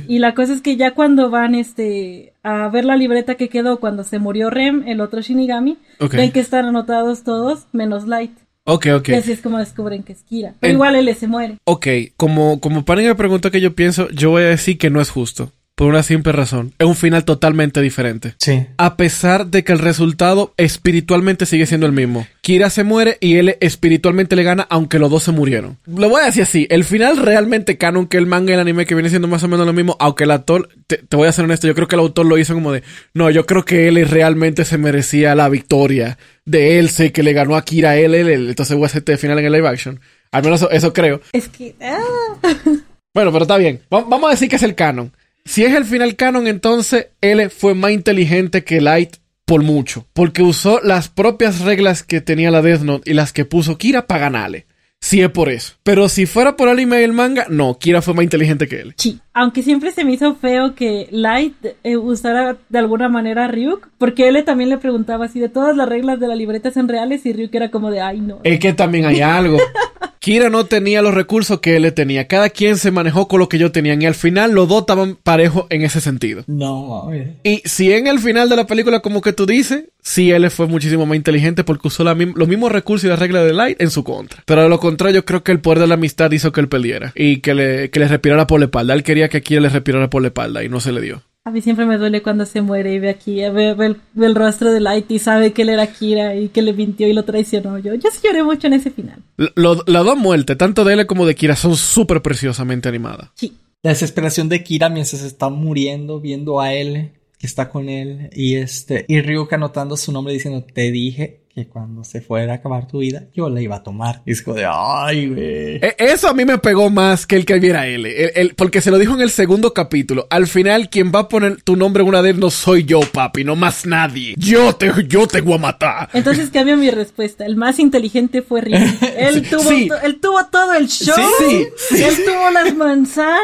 Y la cosa es que ya cuando van este a ver la libreta que quedó cuando se murió Rem, el otro Shinigami, ven que están anotados todos menos Light. Ok, ok. Y así es como descubren que es Kira. Pero igual él se muere. Ok, como, como Panning me pregunta que yo pienso, yo voy a decir que no es justo. Por una simple razón. Es un final totalmente diferente. Sí. A pesar de que el resultado espiritualmente sigue siendo el mismo. Kira se muere y él espiritualmente le gana, aunque los dos se murieron. Lo voy a decir así: el final realmente canon que el manga y el anime que viene siendo más o menos lo mismo, aunque el autor, te, te voy a ser honesto, yo creo que el autor lo hizo como de, no, yo creo que él realmente se merecía la victoria de él, sé que le ganó a Kira a él, él, él, entonces voy a hacer este final en el live action. Al menos eso, eso creo. Es que. ah. Bueno, pero está bien. Va- vamos a decir que es el canon. Si es el final canon, entonces L fue más inteligente que Light por mucho. Porque usó las propias reglas que tenía la Death Note y las que puso Kira para ganarle. Si es por eso. Pero si fuera por el anime y el manga, no, Kira fue más inteligente que él. Sí. Aunque siempre se me hizo feo que Light eh, usara de alguna manera a Ryuk, porque él también le preguntaba si de todas las reglas de la libreta son reales y Ryuk era como de, ay no. Es que también hay algo. Kira no tenía los recursos que él tenía. Cada quien se manejó con lo que yo tenía. Y al final los dos estaban parejos en ese sentido. No. Y si en el final de la película, como que tú dices, sí, él fue muchísimo más inteligente porque usó la mim- los mismos recursos y las reglas de Light en su contra. Pero de lo contrario, yo creo que el poder de la amistad hizo que él perdiera y que le, que le respirara por la espalda. Él quería que Akira le respirara por la espalda y no se le dio. A mí siempre me duele cuando se muere y ve aquí, ve, ve el, ve el rostro de Light y sabe que él era Kira y que le mintió y lo traicionó. Yo, yo sí lloré mucho en ese final. L- lo- las dos muertes, tanto de él como de Kira, son súper preciosamente animadas. Sí. La desesperación de Kira mientras se está muriendo, viendo a él que está con él y este y Ryuk anotando su nombre diciendo te dije que cuando se fuera a acabar tu vida yo la iba a tomar. Y es como de ay, güey. E- Eso a mí me pegó más que el que viera él, El- el- porque se lo dijo en el segundo capítulo. Al final, quien va a poner tu nombre en una de él no soy yo, papi, no más nadie. Yo te, yo te voy a matar. Entonces cambio mi respuesta. El más inteligente fue Ryuk. Él tuvo, sí. él tuvo todo el show. Sí, sí. Él tuvo las manzanas.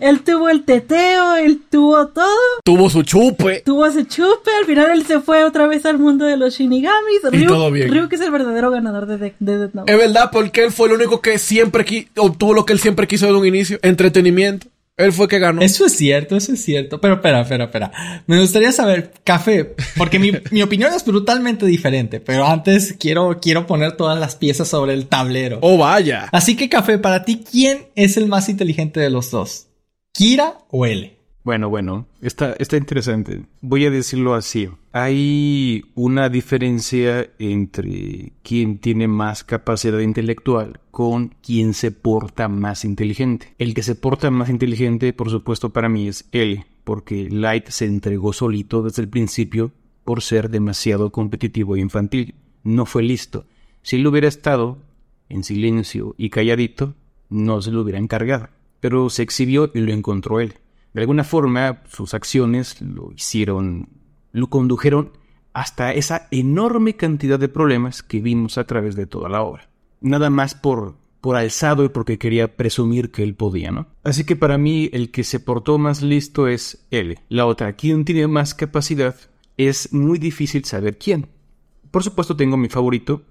Él tuvo el teteo. Él tuvo todo. Tuvo su chupe. Tuvo ese chupe. Al final él se fue otra vez al mundo de los Shinigamis. Y Ryuk, todo bien. Ryuk es el verdadero ganador de, de, de Death Note. Es verdad, porque él fue el único que siempre obtuvo lo que él siempre quiso desde un inicio, entretenimiento. Él fue que ganó. Eso es cierto, eso es cierto. Pero espera, espera, espera. Me gustaría saber, Café, porque mi, mi opinión es brutalmente diferente, pero antes quiero, quiero poner todas las piezas sobre el tablero. Oh, vaya. Así que, Café, para ti, ¿quién es el más inteligente de los dos? ¿Kira o L? Bueno, bueno, está, está interesante. Voy a decirlo así. Hay una diferencia entre quien tiene más capacidad intelectual con quien se porta más inteligente. El que se porta más inteligente, por supuesto, para mí es él, porque Light se entregó solito desde el principio por ser demasiado competitivo e infantil. No fue listo. Si él hubiera estado en silencio y calladito, no se lo hubiera encargado. Pero se exhibió y lo encontró él. De alguna forma, sus acciones lo hicieron, lo condujeron hasta esa enorme cantidad de problemas que vimos a través de toda la obra. Nada más por, por alzado y porque quería presumir que él podía, ¿no? Así que para mí el que se portó más listo es él. La otra, quien tiene más capacidad, es muy difícil saber quién. Por supuesto tengo mi favorito,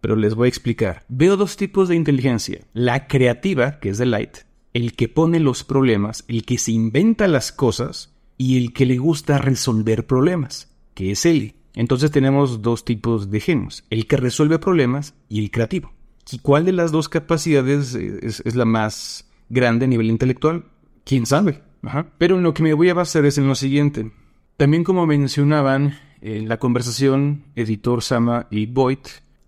pero les voy a explicar. Veo dos tipos de inteligencia. La creativa, que es de Light, el que pone los problemas, el que se inventa las cosas y el que le gusta resolver problemas, que es Ellie. Entonces tenemos dos tipos de genios, el que resuelve problemas y el creativo. ¿Y cuál de las dos capacidades es, la más grande a nivel intelectual? ¿Quién sabe? Pero en lo que me voy a basar es en lo siguiente. También como mencionaban en la conversación editor Sama y Boyd,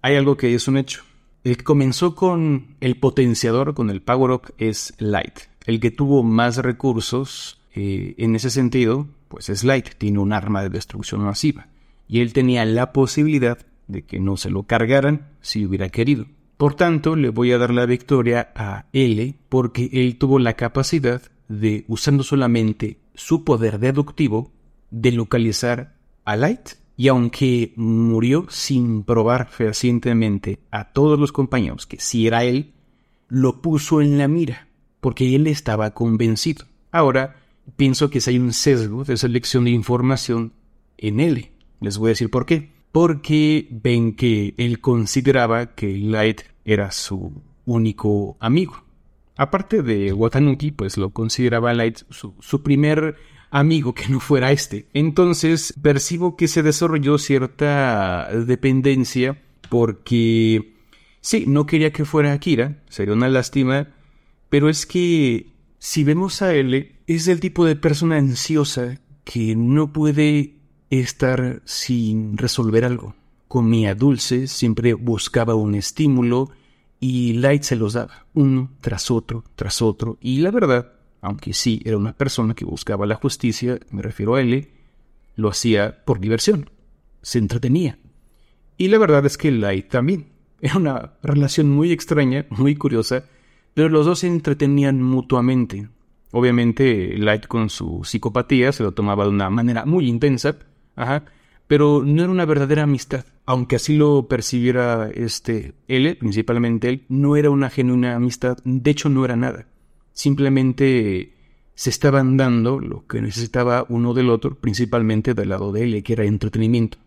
hay algo que es un hecho. El que comenzó con el potenciador, con el Power Up, es Light. El que tuvo más recursos eh, en ese sentido, pues es Light. Tiene un arma de destrucción masiva. Y él tenía la posibilidad de que no se lo cargaran si hubiera querido. Por tanto, le voy a dar la victoria a L porque él tuvo la capacidad de, usando solamente su poder deductivo, de localizar a Light. Y aunque murió sin probar fehacientemente a todos los compañeros que si era él, lo puso en la mira, porque él estaba convencido. Ahora, pienso que si hay un sesgo de selección de información en él. Les voy a decir por qué. Porque ven que él consideraba que Light era su único amigo. Aparte de Watanuki, pues lo consideraba Light su, su primer amigo que no fuera este. Entonces percibo que se desarrolló cierta dependencia porque sí, no quería que fuera Akira, sería una lástima, pero es que Si vemos a L, es el tipo de persona ansiosa que no puede estar sin resolver algo. Comía dulces, siempre buscaba un estímulo y Light se los daba, uno tras otro, tras otro. Y la verdad, aunque sí era una persona que buscaba la justicia, me refiero a L, lo hacía por diversión, se entretenía. Y la verdad es que Light también. Era una relación muy extraña, muy curiosa, pero los dos se entretenían mutuamente. Obviamente Light con su psicopatía se lo tomaba de una manera muy intensa, ajá, pero no era una verdadera amistad. Aunque así lo percibiera este L, principalmente él, no era una genuina amistad, de hecho no era nada. Simplemente se estaban dando lo que necesitaba uno del otro, principalmente del lado de L, que era entretenimiento.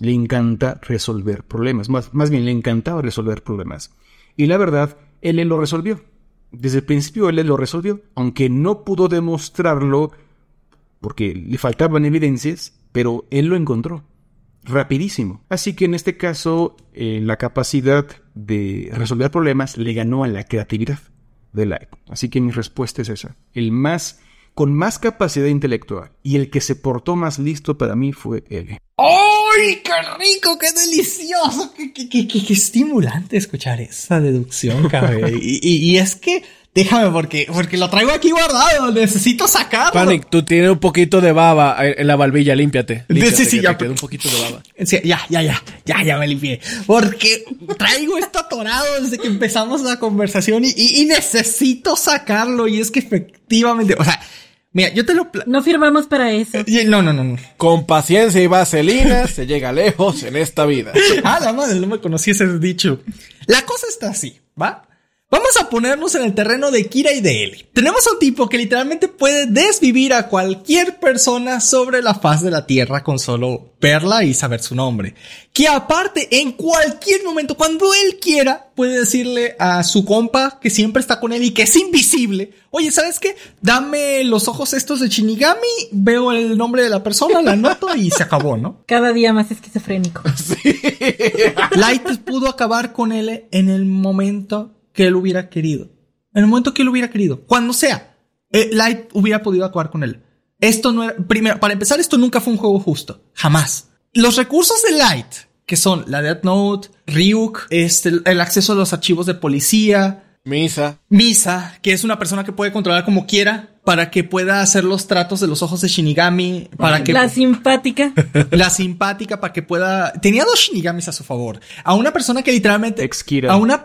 Le encanta resolver problemas, más, más bien le encantaba resolver problemas. Y la verdad, L lo resolvió. Desde el principio él lo resolvió, aunque no pudo demostrarlo porque le faltaban evidencias, pero él lo encontró rapidísimo. Así que en este caso, eh, la capacidad de resolver problemas le ganó a la creatividad de Light. Así que mi respuesta es esa. El más, con más capacidad intelectual y el que se portó más listo para mí fue él. ¡Ay, qué rico, qué delicioso! ¡Qué, qué, qué, estimulante escuchar esa deducción, cabrón! y, y es que Déjame porque, porque lo traigo aquí guardado, necesito sacarlo. Panic, tú tienes un poquito de baba en la barbilla, límpiate. sí, sí, ya. un poquito de baba. ya, ya, ya, ya, ya me limpié. Porque traigo esto atorado desde que empezamos la conversación y, y, necesito sacarlo. Y es que efectivamente, o sea, Mira, yo te lo... No firmamos para eso. No, no, no, no. Con paciencia y vaselina se llega lejos en esta vida. ah, la madre, no me conocí ese dicho. La cosa está así, ¿va? Vamos a ponernos en el terreno de Kira y de Eli. Tenemos a un tipo que literalmente puede desvivir a cualquier persona sobre la faz de la Tierra con solo verla y saber su nombre. Que aparte, en cualquier momento, cuando él quiera, puede decirle a su compa que siempre está con él y que es invisible. Oye, ¿sabes qué? Dame los ojos estos de Shinigami, veo el nombre de la persona, la anoto y se acabó, ¿no? Cada día más esquizofrénico. Light pudo acabar con él en el momento que él hubiera querido. En el momento que él hubiera querido. Cuando sea. Eh, Light hubiera podido actuar con él. Esto no era, primero, para empezar, esto nunca fue un juego justo. Jamás. Los recursos de Light, que son la Death Note, Ryuk, este, el acceso a los archivos de policía, Misa. Misa, que es una persona que puede controlar como quiera para que pueda hacer los tratos de los ojos de Shinigami, para que... La simpática. La simpática, para que pueda... Tenía dos Shinigamis a su favor. A una persona que literalmente... Exkira. A una...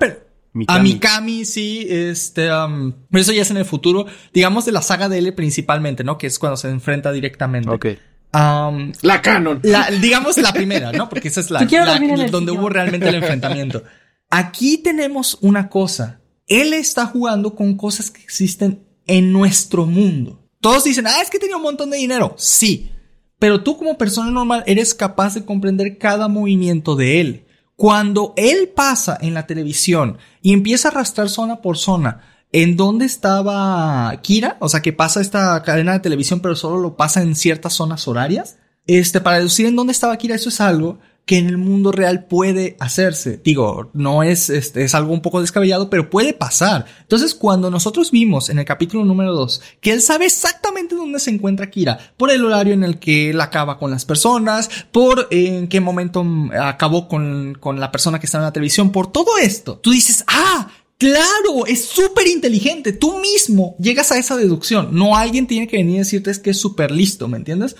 A Mikami, sí, este, um, eso ya es en el futuro, digamos de la saga de L principalmente, ¿no? Que es cuando se enfrenta directamente. Ok. Um, la canon. La, digamos la primera, ¿no? Porque esa es la, la donde hubo realmente el enfrentamiento. Aquí tenemos una cosa. Él está jugando con cosas que existen en nuestro mundo. Todos dicen, ah, es que tenía un montón de dinero. Sí. Pero tú como persona normal eres capaz de comprender cada movimiento de él. Cuando él pasa en la televisión y empieza a arrastrar zona por zona, en dónde estaba Kira, o sea que pasa esta cadena de televisión pero solo lo pasa en ciertas zonas horarias, este, para deducir en dónde estaba Kira, eso es algo que en el mundo real puede hacerse. Digo, no es, este, es algo un poco descabellado, pero puede pasar. Entonces, cuando nosotros vimos en el capítulo número 2 que él sabe exactamente dónde se encuentra Kira, por el horario en el que él acaba con las personas, por en qué momento acabó con, con la persona que está en la televisión, por todo esto, tú dices, ah, Claro, es súper inteligente. Tú mismo llegas a esa deducción. No alguien tiene que venir a decirte es que es súper listo, ¿me entiendes?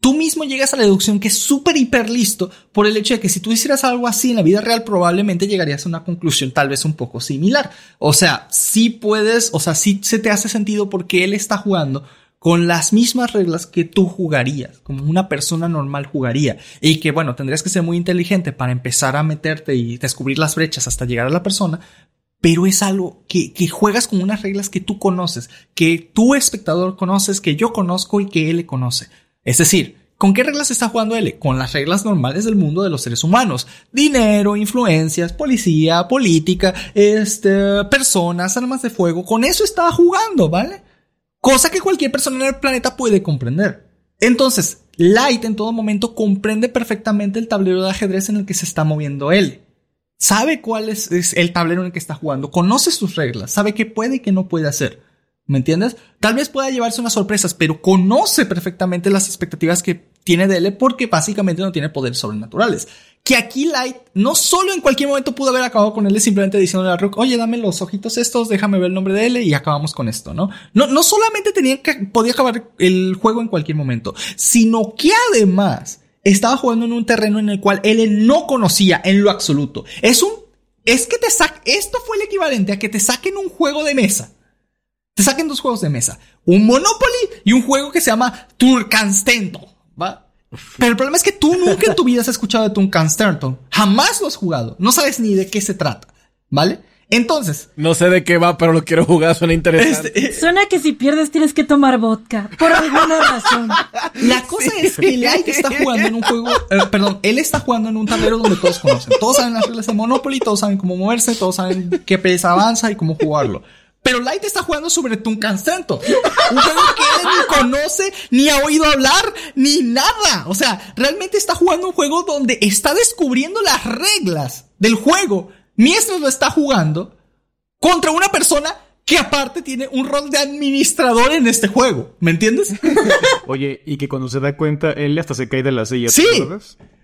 Tú mismo llegas a la deducción que es súper hiper listo por el hecho de que si tú hicieras algo así en la vida real probablemente llegarías a una conclusión tal vez un poco similar. O sea, sí puedes, o sea, sí se te hace sentido porque él está jugando con las mismas reglas que tú jugarías, como una persona normal jugaría. Y que bueno, tendrías que ser muy inteligente para empezar a meterte y descubrir las brechas hasta llegar a la persona, pero es algo que, que, juegas con unas reglas que tú conoces, que tu espectador conoces, que yo conozco y que él le conoce. Es decir, ¿con qué reglas está jugando él? Con las reglas normales del mundo de los seres humanos. Dinero, influencias, policía, política, este, personas, armas de fuego. Con eso está jugando, ¿vale? Cosa que cualquier persona en el planeta puede comprender. Entonces, Light en todo momento comprende perfectamente el tablero de ajedrez en el que se está moviendo él. Sabe cuál es, es el tablero en el que está jugando, conoce sus reglas, sabe qué puede y qué no puede hacer. ¿Me entiendes? Tal vez pueda llevarse unas sorpresas, pero conoce perfectamente las expectativas que tiene de él porque básicamente no tiene poderes sobrenaturales. Que aquí Light no solo en cualquier momento pudo haber acabado con él simplemente diciéndole a Rook, oye, dame los ojitos estos, déjame ver el nombre de él y acabamos con esto, ¿no? No, no solamente tenía que, podía acabar el juego en cualquier momento, sino que además estaba jugando en un terreno en el cual él no conocía en lo absoluto. Es un, es que te sa esto fue el equivalente a que te saquen un juego de mesa te saquen dos juegos de mesa. Un Monopoly y un juego que se llama Turkanstento. ¿Va? Pero el problema es que tú nunca en tu vida has escuchado de Turkanstento. Jamás lo has jugado. No sabes ni de qué se trata. ¿Vale? Entonces. No sé de qué va, pero lo quiero jugar, suena interesante. Este, eh, suena que si pierdes tienes que tomar vodka, por alguna razón. La cosa es que Light está jugando en un juego, eh, perdón, él está jugando en un tablero donde todos conocen. Todos saben las reglas de Monopoly, todos saben cómo moverse, todos saben qué pesa avanza y cómo jugarlo. Pero Light está jugando sobre Tunkan Santo. Un juego que él ni conoce, ni ha oído hablar, ni nada. O sea, realmente está jugando un juego donde está descubriendo las reglas del juego mientras lo está jugando contra una persona que aparte tiene un rol de administrador en este juego. ¿Me entiendes? Oye, y que cuando se da cuenta, él hasta se cae de la silla. Sí.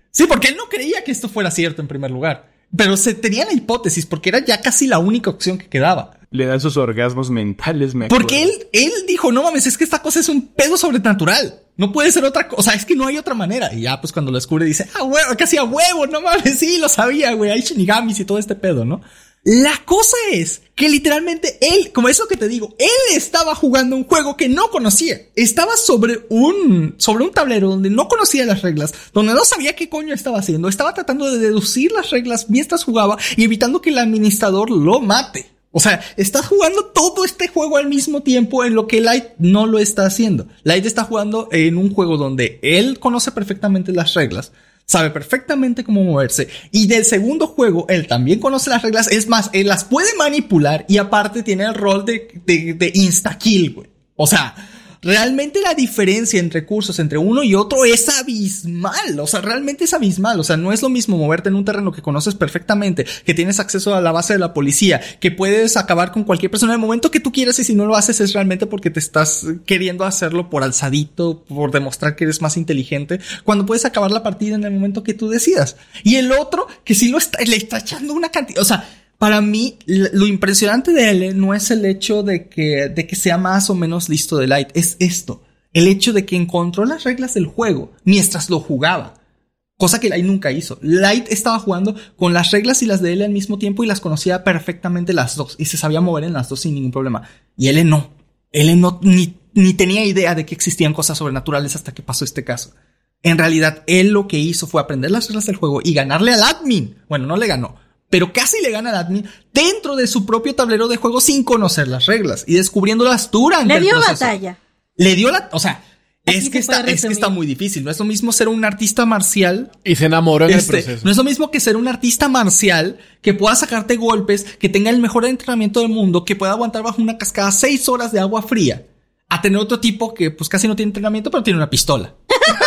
Sí, porque él no creía que esto fuera cierto en primer lugar. Pero se tenía la hipótesis porque era ya casi la única opción que quedaba le dan sus orgasmos mentales, me Porque él, él dijo, no mames, es que esta cosa es un pedo sobrenatural. No puede ser otra cosa. O sea, es que no hay otra manera. Y ya, pues cuando lo descubre, dice, ah, huevo, casi a huevo, no mames, sí, lo sabía, güey. Hay shinigamis y todo este pedo, ¿no? La cosa es que literalmente él, como eso que te digo, él estaba jugando un juego que no conocía. Estaba sobre un, sobre un tablero donde no conocía las reglas, donde no sabía qué coño estaba haciendo. Estaba tratando de deducir las reglas mientras jugaba y evitando que el administrador lo mate. O sea, está jugando todo este juego al mismo tiempo en lo que Light no lo está haciendo. Light está jugando en un juego donde él conoce perfectamente las reglas, sabe perfectamente cómo moverse y del segundo juego él también conoce las reglas, es más, él las puede manipular y aparte tiene el rol de, de, de insta-kill, güey. O sea, realmente la diferencia en recursos entre uno y otro es abismal. O sea, realmente es abismal. O sea, no es lo mismo moverte en un terreno que conoces perfectamente, que tienes acceso a la base de la policía, que puedes acabar con cualquier persona en el momento que tú quieras y si no lo haces es realmente porque te estás queriendo hacerlo por alzadito, por demostrar que eres más inteligente, cuando puedes acabar la partida en el momento que tú decidas. Y el otro, que sí lo está, le está echando una cantidad, o sea, para mí, lo impresionante de él no es el hecho de que, de que sea más o menos listo de Light, es esto. El hecho de que encontró las reglas del juego mientras lo jugaba. Cosa que Light nunca hizo. Light estaba jugando con las reglas y las de él al mismo tiempo y las conocía perfectamente las dos. Y se sabía mover en las dos sin ningún problema. Y él no. Él no, ni, ni tenía idea de que existían cosas sobrenaturales hasta que pasó este caso. En realidad, él lo que hizo fue aprender las reglas del juego y ganarle al admin. Bueno, no le ganó pero casi le gana al admin dentro de su propio tablero de juego sin conocer las reglas y descubriéndolas durante Le dio batalla. Le dio la, o sea, es que, está, es que está muy difícil. No es lo mismo ser un artista marcial. Y se enamoró en el este, proceso. No es lo mismo que ser un artista marcial que pueda sacarte golpes, que tenga el mejor entrenamiento del mundo, que pueda aguantar bajo una cascada seis horas de agua fría a tener otro tipo que pues casi no tiene entrenamiento, pero tiene una pistola.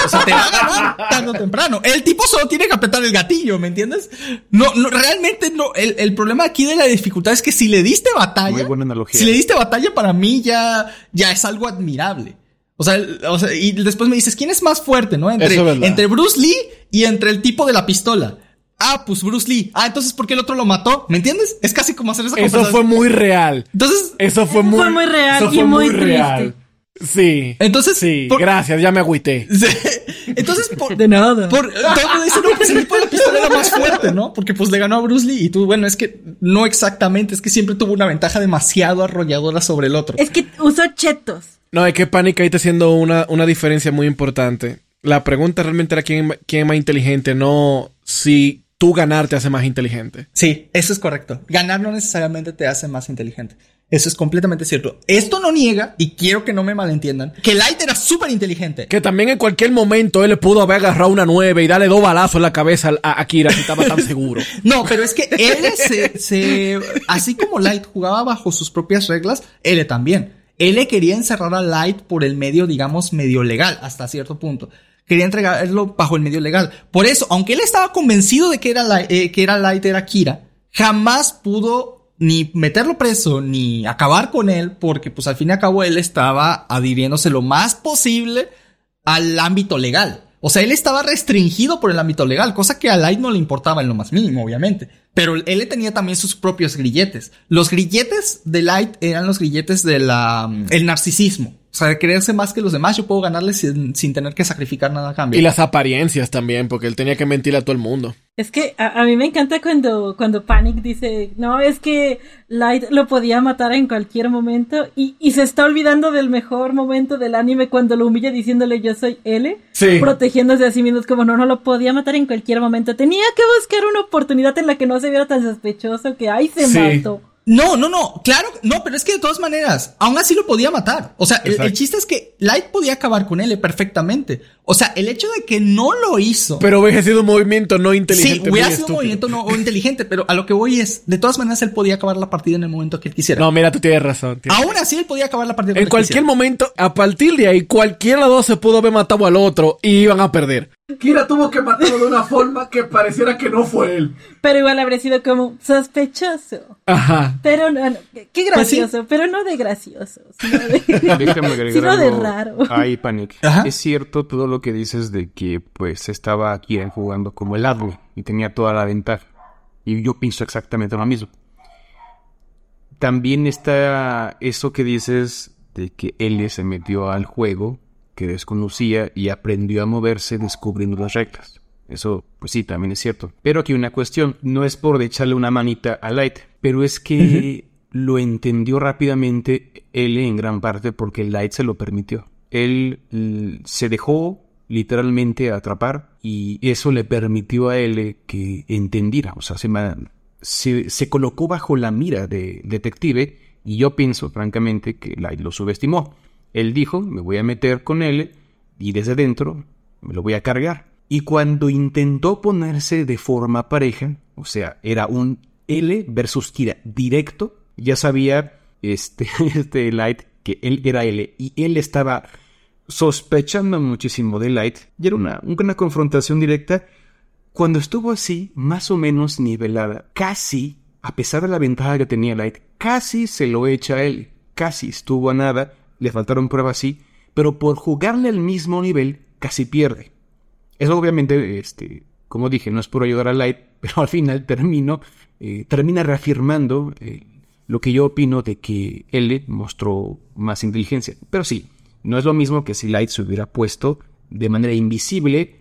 O sea, te va a ganar tarde o temprano. El tipo solo tiene que apretar el gatillo, ¿me entiendes? No, no, realmente no. El, el problema aquí de la dificultad es que si le diste batalla. Muy buena analogía. Si le diste batalla, para mí ya, ya es algo admirable. O sea, o sea, y después me dices, ¿quién es más fuerte, no? Entre, entre Bruce Lee y entre el tipo de la pistola. Ah, pues Bruce Lee. Ah, entonces ¿por qué el otro lo mató? ¿Me entiendes? Es casi como hacer esa Eso fue muy real. Entonces, eso fue muy, fue muy real eso fue muy, real. Sí. Entonces, sí, gracias, ya me agüité. Entonces, por, de nada. Por, todo dice, no, pues el tipo de la pistola era más fuerte, ¿no? Porque pues le ganó a Bruce Lee y tú, bueno, es que no exactamente, es que siempre tuvo una ventaja demasiado arrolladora sobre el otro. Es que usó chetos. No, es que Panic ahí está haciendo una, una diferencia muy importante. La pregunta realmente era quién, quién es más inteligente, no si tú ganar te hace más inteligente. Sí, eso es correcto. Ganar no necesariamente te hace más inteligente. Eso es completamente cierto. Esto no niega, y quiero que no me malentiendan, que Light era súper inteligente. Que también en cualquier momento él le pudo haber agarrado una nueve y darle dos balazos en la cabeza a Akira si estaba tan seguro. no, pero es que él se, se, así como Light jugaba bajo sus propias reglas, él también. Él le quería encerrar a Light por el medio, digamos, medio legal, hasta cierto punto quería entregarlo bajo el medio legal. Por eso, aunque él estaba convencido de que era, eh, que era Light, era Kira, jamás pudo ni meterlo preso, ni acabar con él, porque pues al fin y al cabo él estaba adhiriéndose lo más posible al ámbito legal. O sea, él estaba restringido por el ámbito legal, cosa que a Light no le importaba en lo más mínimo, obviamente. Pero él tenía también sus propios grilletes. Los grilletes de Light eran los grilletes del el narcisismo. O sea, de creerse más que los demás, yo puedo ganarle sin, sin, tener que sacrificar nada a cambio. Y las apariencias también, porque él tenía que mentirle a todo el mundo. Es que a, mí me encanta cuando, cuando Panic dice, no, es que Light lo podía matar en cualquier momento y, y se está olvidando del mejor momento del anime cuando lo humilla diciéndole yo soy L, sí. protegiéndose a sí mismo, es como no, no lo podía matar en cualquier momento, tenía que buscar una oportunidad en la que no se viera tan sospechoso que ahí se mató. No, no, no, claro, no, pero es que de todas maneras, aún así lo podía matar. O sea, el, chiste es que Light podía acabar con él perfectamente. O sea, el hecho de que no lo hizo. Pero hubiera sido un movimiento no inteligente. Sí, hubiera sido un movimiento no inteligente, pero a lo que voy es, de todas maneras, él podía acabar la partida en el momento que él quisiera. No, mira, tú tienes razón. Aún así, él podía acabar la partida. En cualquier momento, a partir de ahí, cualquiera de los dos se pudo haber matado al otro y iban a perder. Kira tuvo que matarlo de una forma que pareciera que no fue él. Pero igual habría sido como sospechoso. Ajá. Pero no, qué pues gracioso, pero no de gracioso, sino de, sino de raro. Ay, Panic. Es cierto todo lo que dices de que pues estaba Kira jugando como el árbol y tenía toda la ventaja. Y yo pienso exactamente lo mismo. También está eso que dices de que él se metió al juego que desconocía y aprendió a moverse descubriendo las reglas. Eso, pues sí, también es cierto. Pero aquí una cuestión, no es por echarle una manita a Light, pero es que lo entendió rápidamente él en gran parte porque Light se lo permitió. Él se dejó literalmente atrapar y eso le permitió a él que entendiera, o sea, se, se colocó bajo la mira de detective y yo pienso francamente que Light lo subestimó. Él dijo, me voy a meter con él y desde dentro me lo voy a cargar. Y cuando intentó ponerse de forma pareja, o sea, era un L versus Kira directo, ya sabía este, este Light que él era L y él estaba sospechando muchísimo de Light y era una, una confrontación directa. Cuando estuvo así, más o menos nivelada, casi, a pesar de la ventaja que tenía Light, casi se lo echa a él, casi estuvo a nada le faltaron pruebas sí, pero por jugarle al mismo nivel casi pierde. Eso obviamente, este, como dije, no es por ayudar a Light, pero al final termino, eh, termina reafirmando eh, lo que yo opino de que L mostró más inteligencia. Pero sí, no es lo mismo que si Light se hubiera puesto de manera invisible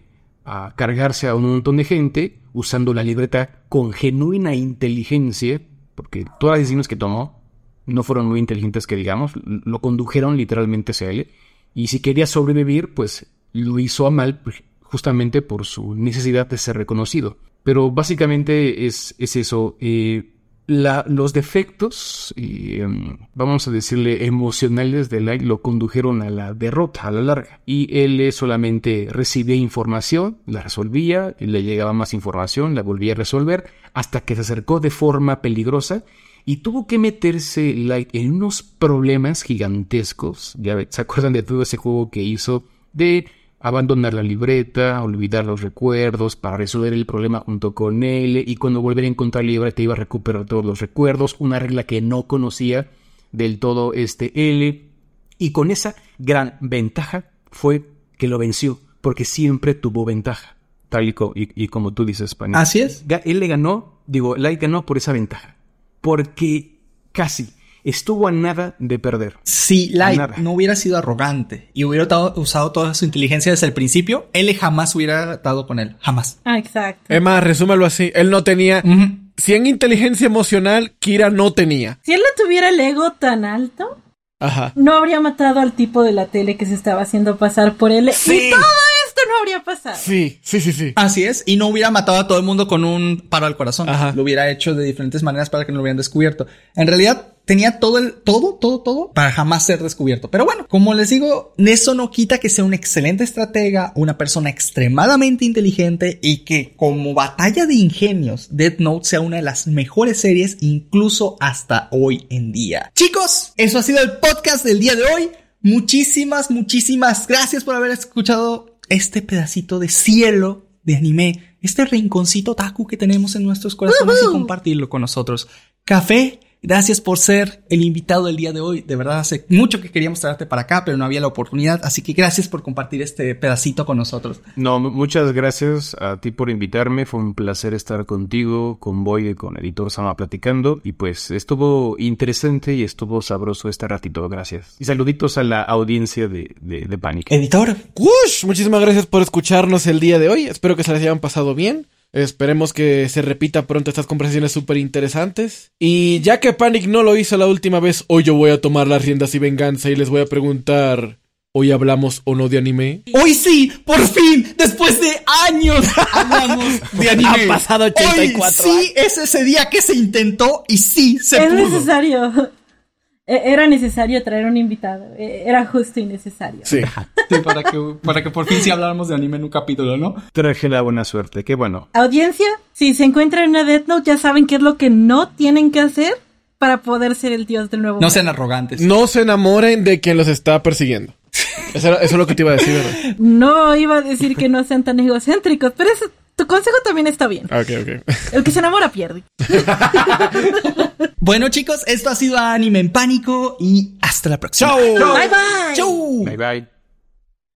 a cargarse a un montón de gente usando la libreta con genuina inteligencia, porque todas las decisiones que tomó no fueron muy inteligentes que digamos, lo condujeron literalmente hacia él. Y si quería sobrevivir, pues lo hizo a mal pues, justamente por su necesidad de ser reconocido. Pero básicamente es, es eso. Eh, los defectos, em, vamos a decirle, emocionales de Light lo condujeron a la derrota a la larga. Y él solamente recibía información, la resolvía, le llegaba más información, la volvía a resolver, hasta que se acercó de forma peligrosa y tuvo que meterse Light en unos problemas gigantescos. Ya se acuerdan de todo ese juego que hizo de abandonar la libreta, olvidar los recuerdos para resolver el problema junto con él y cuando volver a encontrar la libreta iba a recuperar todos los recuerdos, una regla que no conocía del todo este L y con esa gran ventaja fue que lo venció porque siempre tuvo ventaja. Tal y, como tú dices, Pani. Así es. Él le ganó, digo, Light ganó por esa ventaja porque casi estuvo a nada de perder. Si Light no hubiera sido arrogante y hubiera usado toda su inteligencia desde el principio, él jamás hubiera dado con él. Jamás. Ah, exacto. Es más, resúmelo así. Él no tenía. Si en inteligencia emocional, Kira no tenía. Si él no tuviera el ego tan alto, Ajá. no habría matado al tipo de la tele que se estaba haciendo pasar por él. Sí. Y todo no habría pasado. Sí, sí, sí, sí. Así es. Y no hubiera matado a todo el mundo con un paro al corazón. Ajá. Lo hubiera hecho de diferentes maneras para que no lo hubieran descubierto. En realidad, tenía todo el, todo, todo, todo para jamás ser descubierto. Pero bueno, como les digo, eso no quita que sea un excelente estratega, una persona extremadamente inteligente y que como batalla de ingenios, Death Note sea una de las mejores series incluso hasta hoy en día. Chicos, eso ha sido el podcast del día de hoy. Muchísimas, muchísimas gracias por haber escuchado este pedacito de cielo de anime, este rinconcito taku que tenemos en nuestros corazones y compartirlo con nosotros. Café Gracias por ser el invitado del día de hoy. De verdad, hace mucho que queríamos traerte para acá, pero no había la oportunidad. Así que gracias por compartir este pedacito con nosotros. No, muchas gracias a ti por invitarme. Fue un placer estar contigo, con Boy y con Editor Sama platicando. Y pues estuvo interesante y estuvo sabroso este ratito. Gracias. Y saluditos a la audiencia de, de, de Panic. Editor. ¡Wush! Muchísimas gracias por escucharnos el día de hoy. Espero que se les hayan pasado bien. Esperemos que se repita pronto estas conversaciones súper interesantes. Y ya que Panic no lo hizo la última vez, hoy yo voy a tomar las riendas y venganza y les voy a preguntar, ¿hoy hablamos o no de anime? Hoy sí, por fin, después de años, hablamos de anime. Ha pasado 84 Hoy sí es ese día que se intentó y sí se Es pudo. necesario. E- Era necesario traer un invitado. E- Era justo y necesario. Sí. Sí, para que, para que por fin sí habláramos de anime en un capítulo, ¿no? Traje la buena suerte. Qué bueno. Audiencia, si se encuentran en una Death Note, ya saben qué es lo que no tienen que hacer para poder ser el dios del nuevo No sean arrogantes. No se enamoren de quien los está persiguiendo. Eso, eso es lo que te iba a decir, ¿verdad? No iba a decir que no sean tan egocéntricos, pero eso- tu consejo también está bien. Ok, ok. El que se enamora pierde. Bueno, chicos, esto ha sido Anime en Pánico y hasta la próxima. ¡Chao! Bye bye. ¡Chau! Bye bye.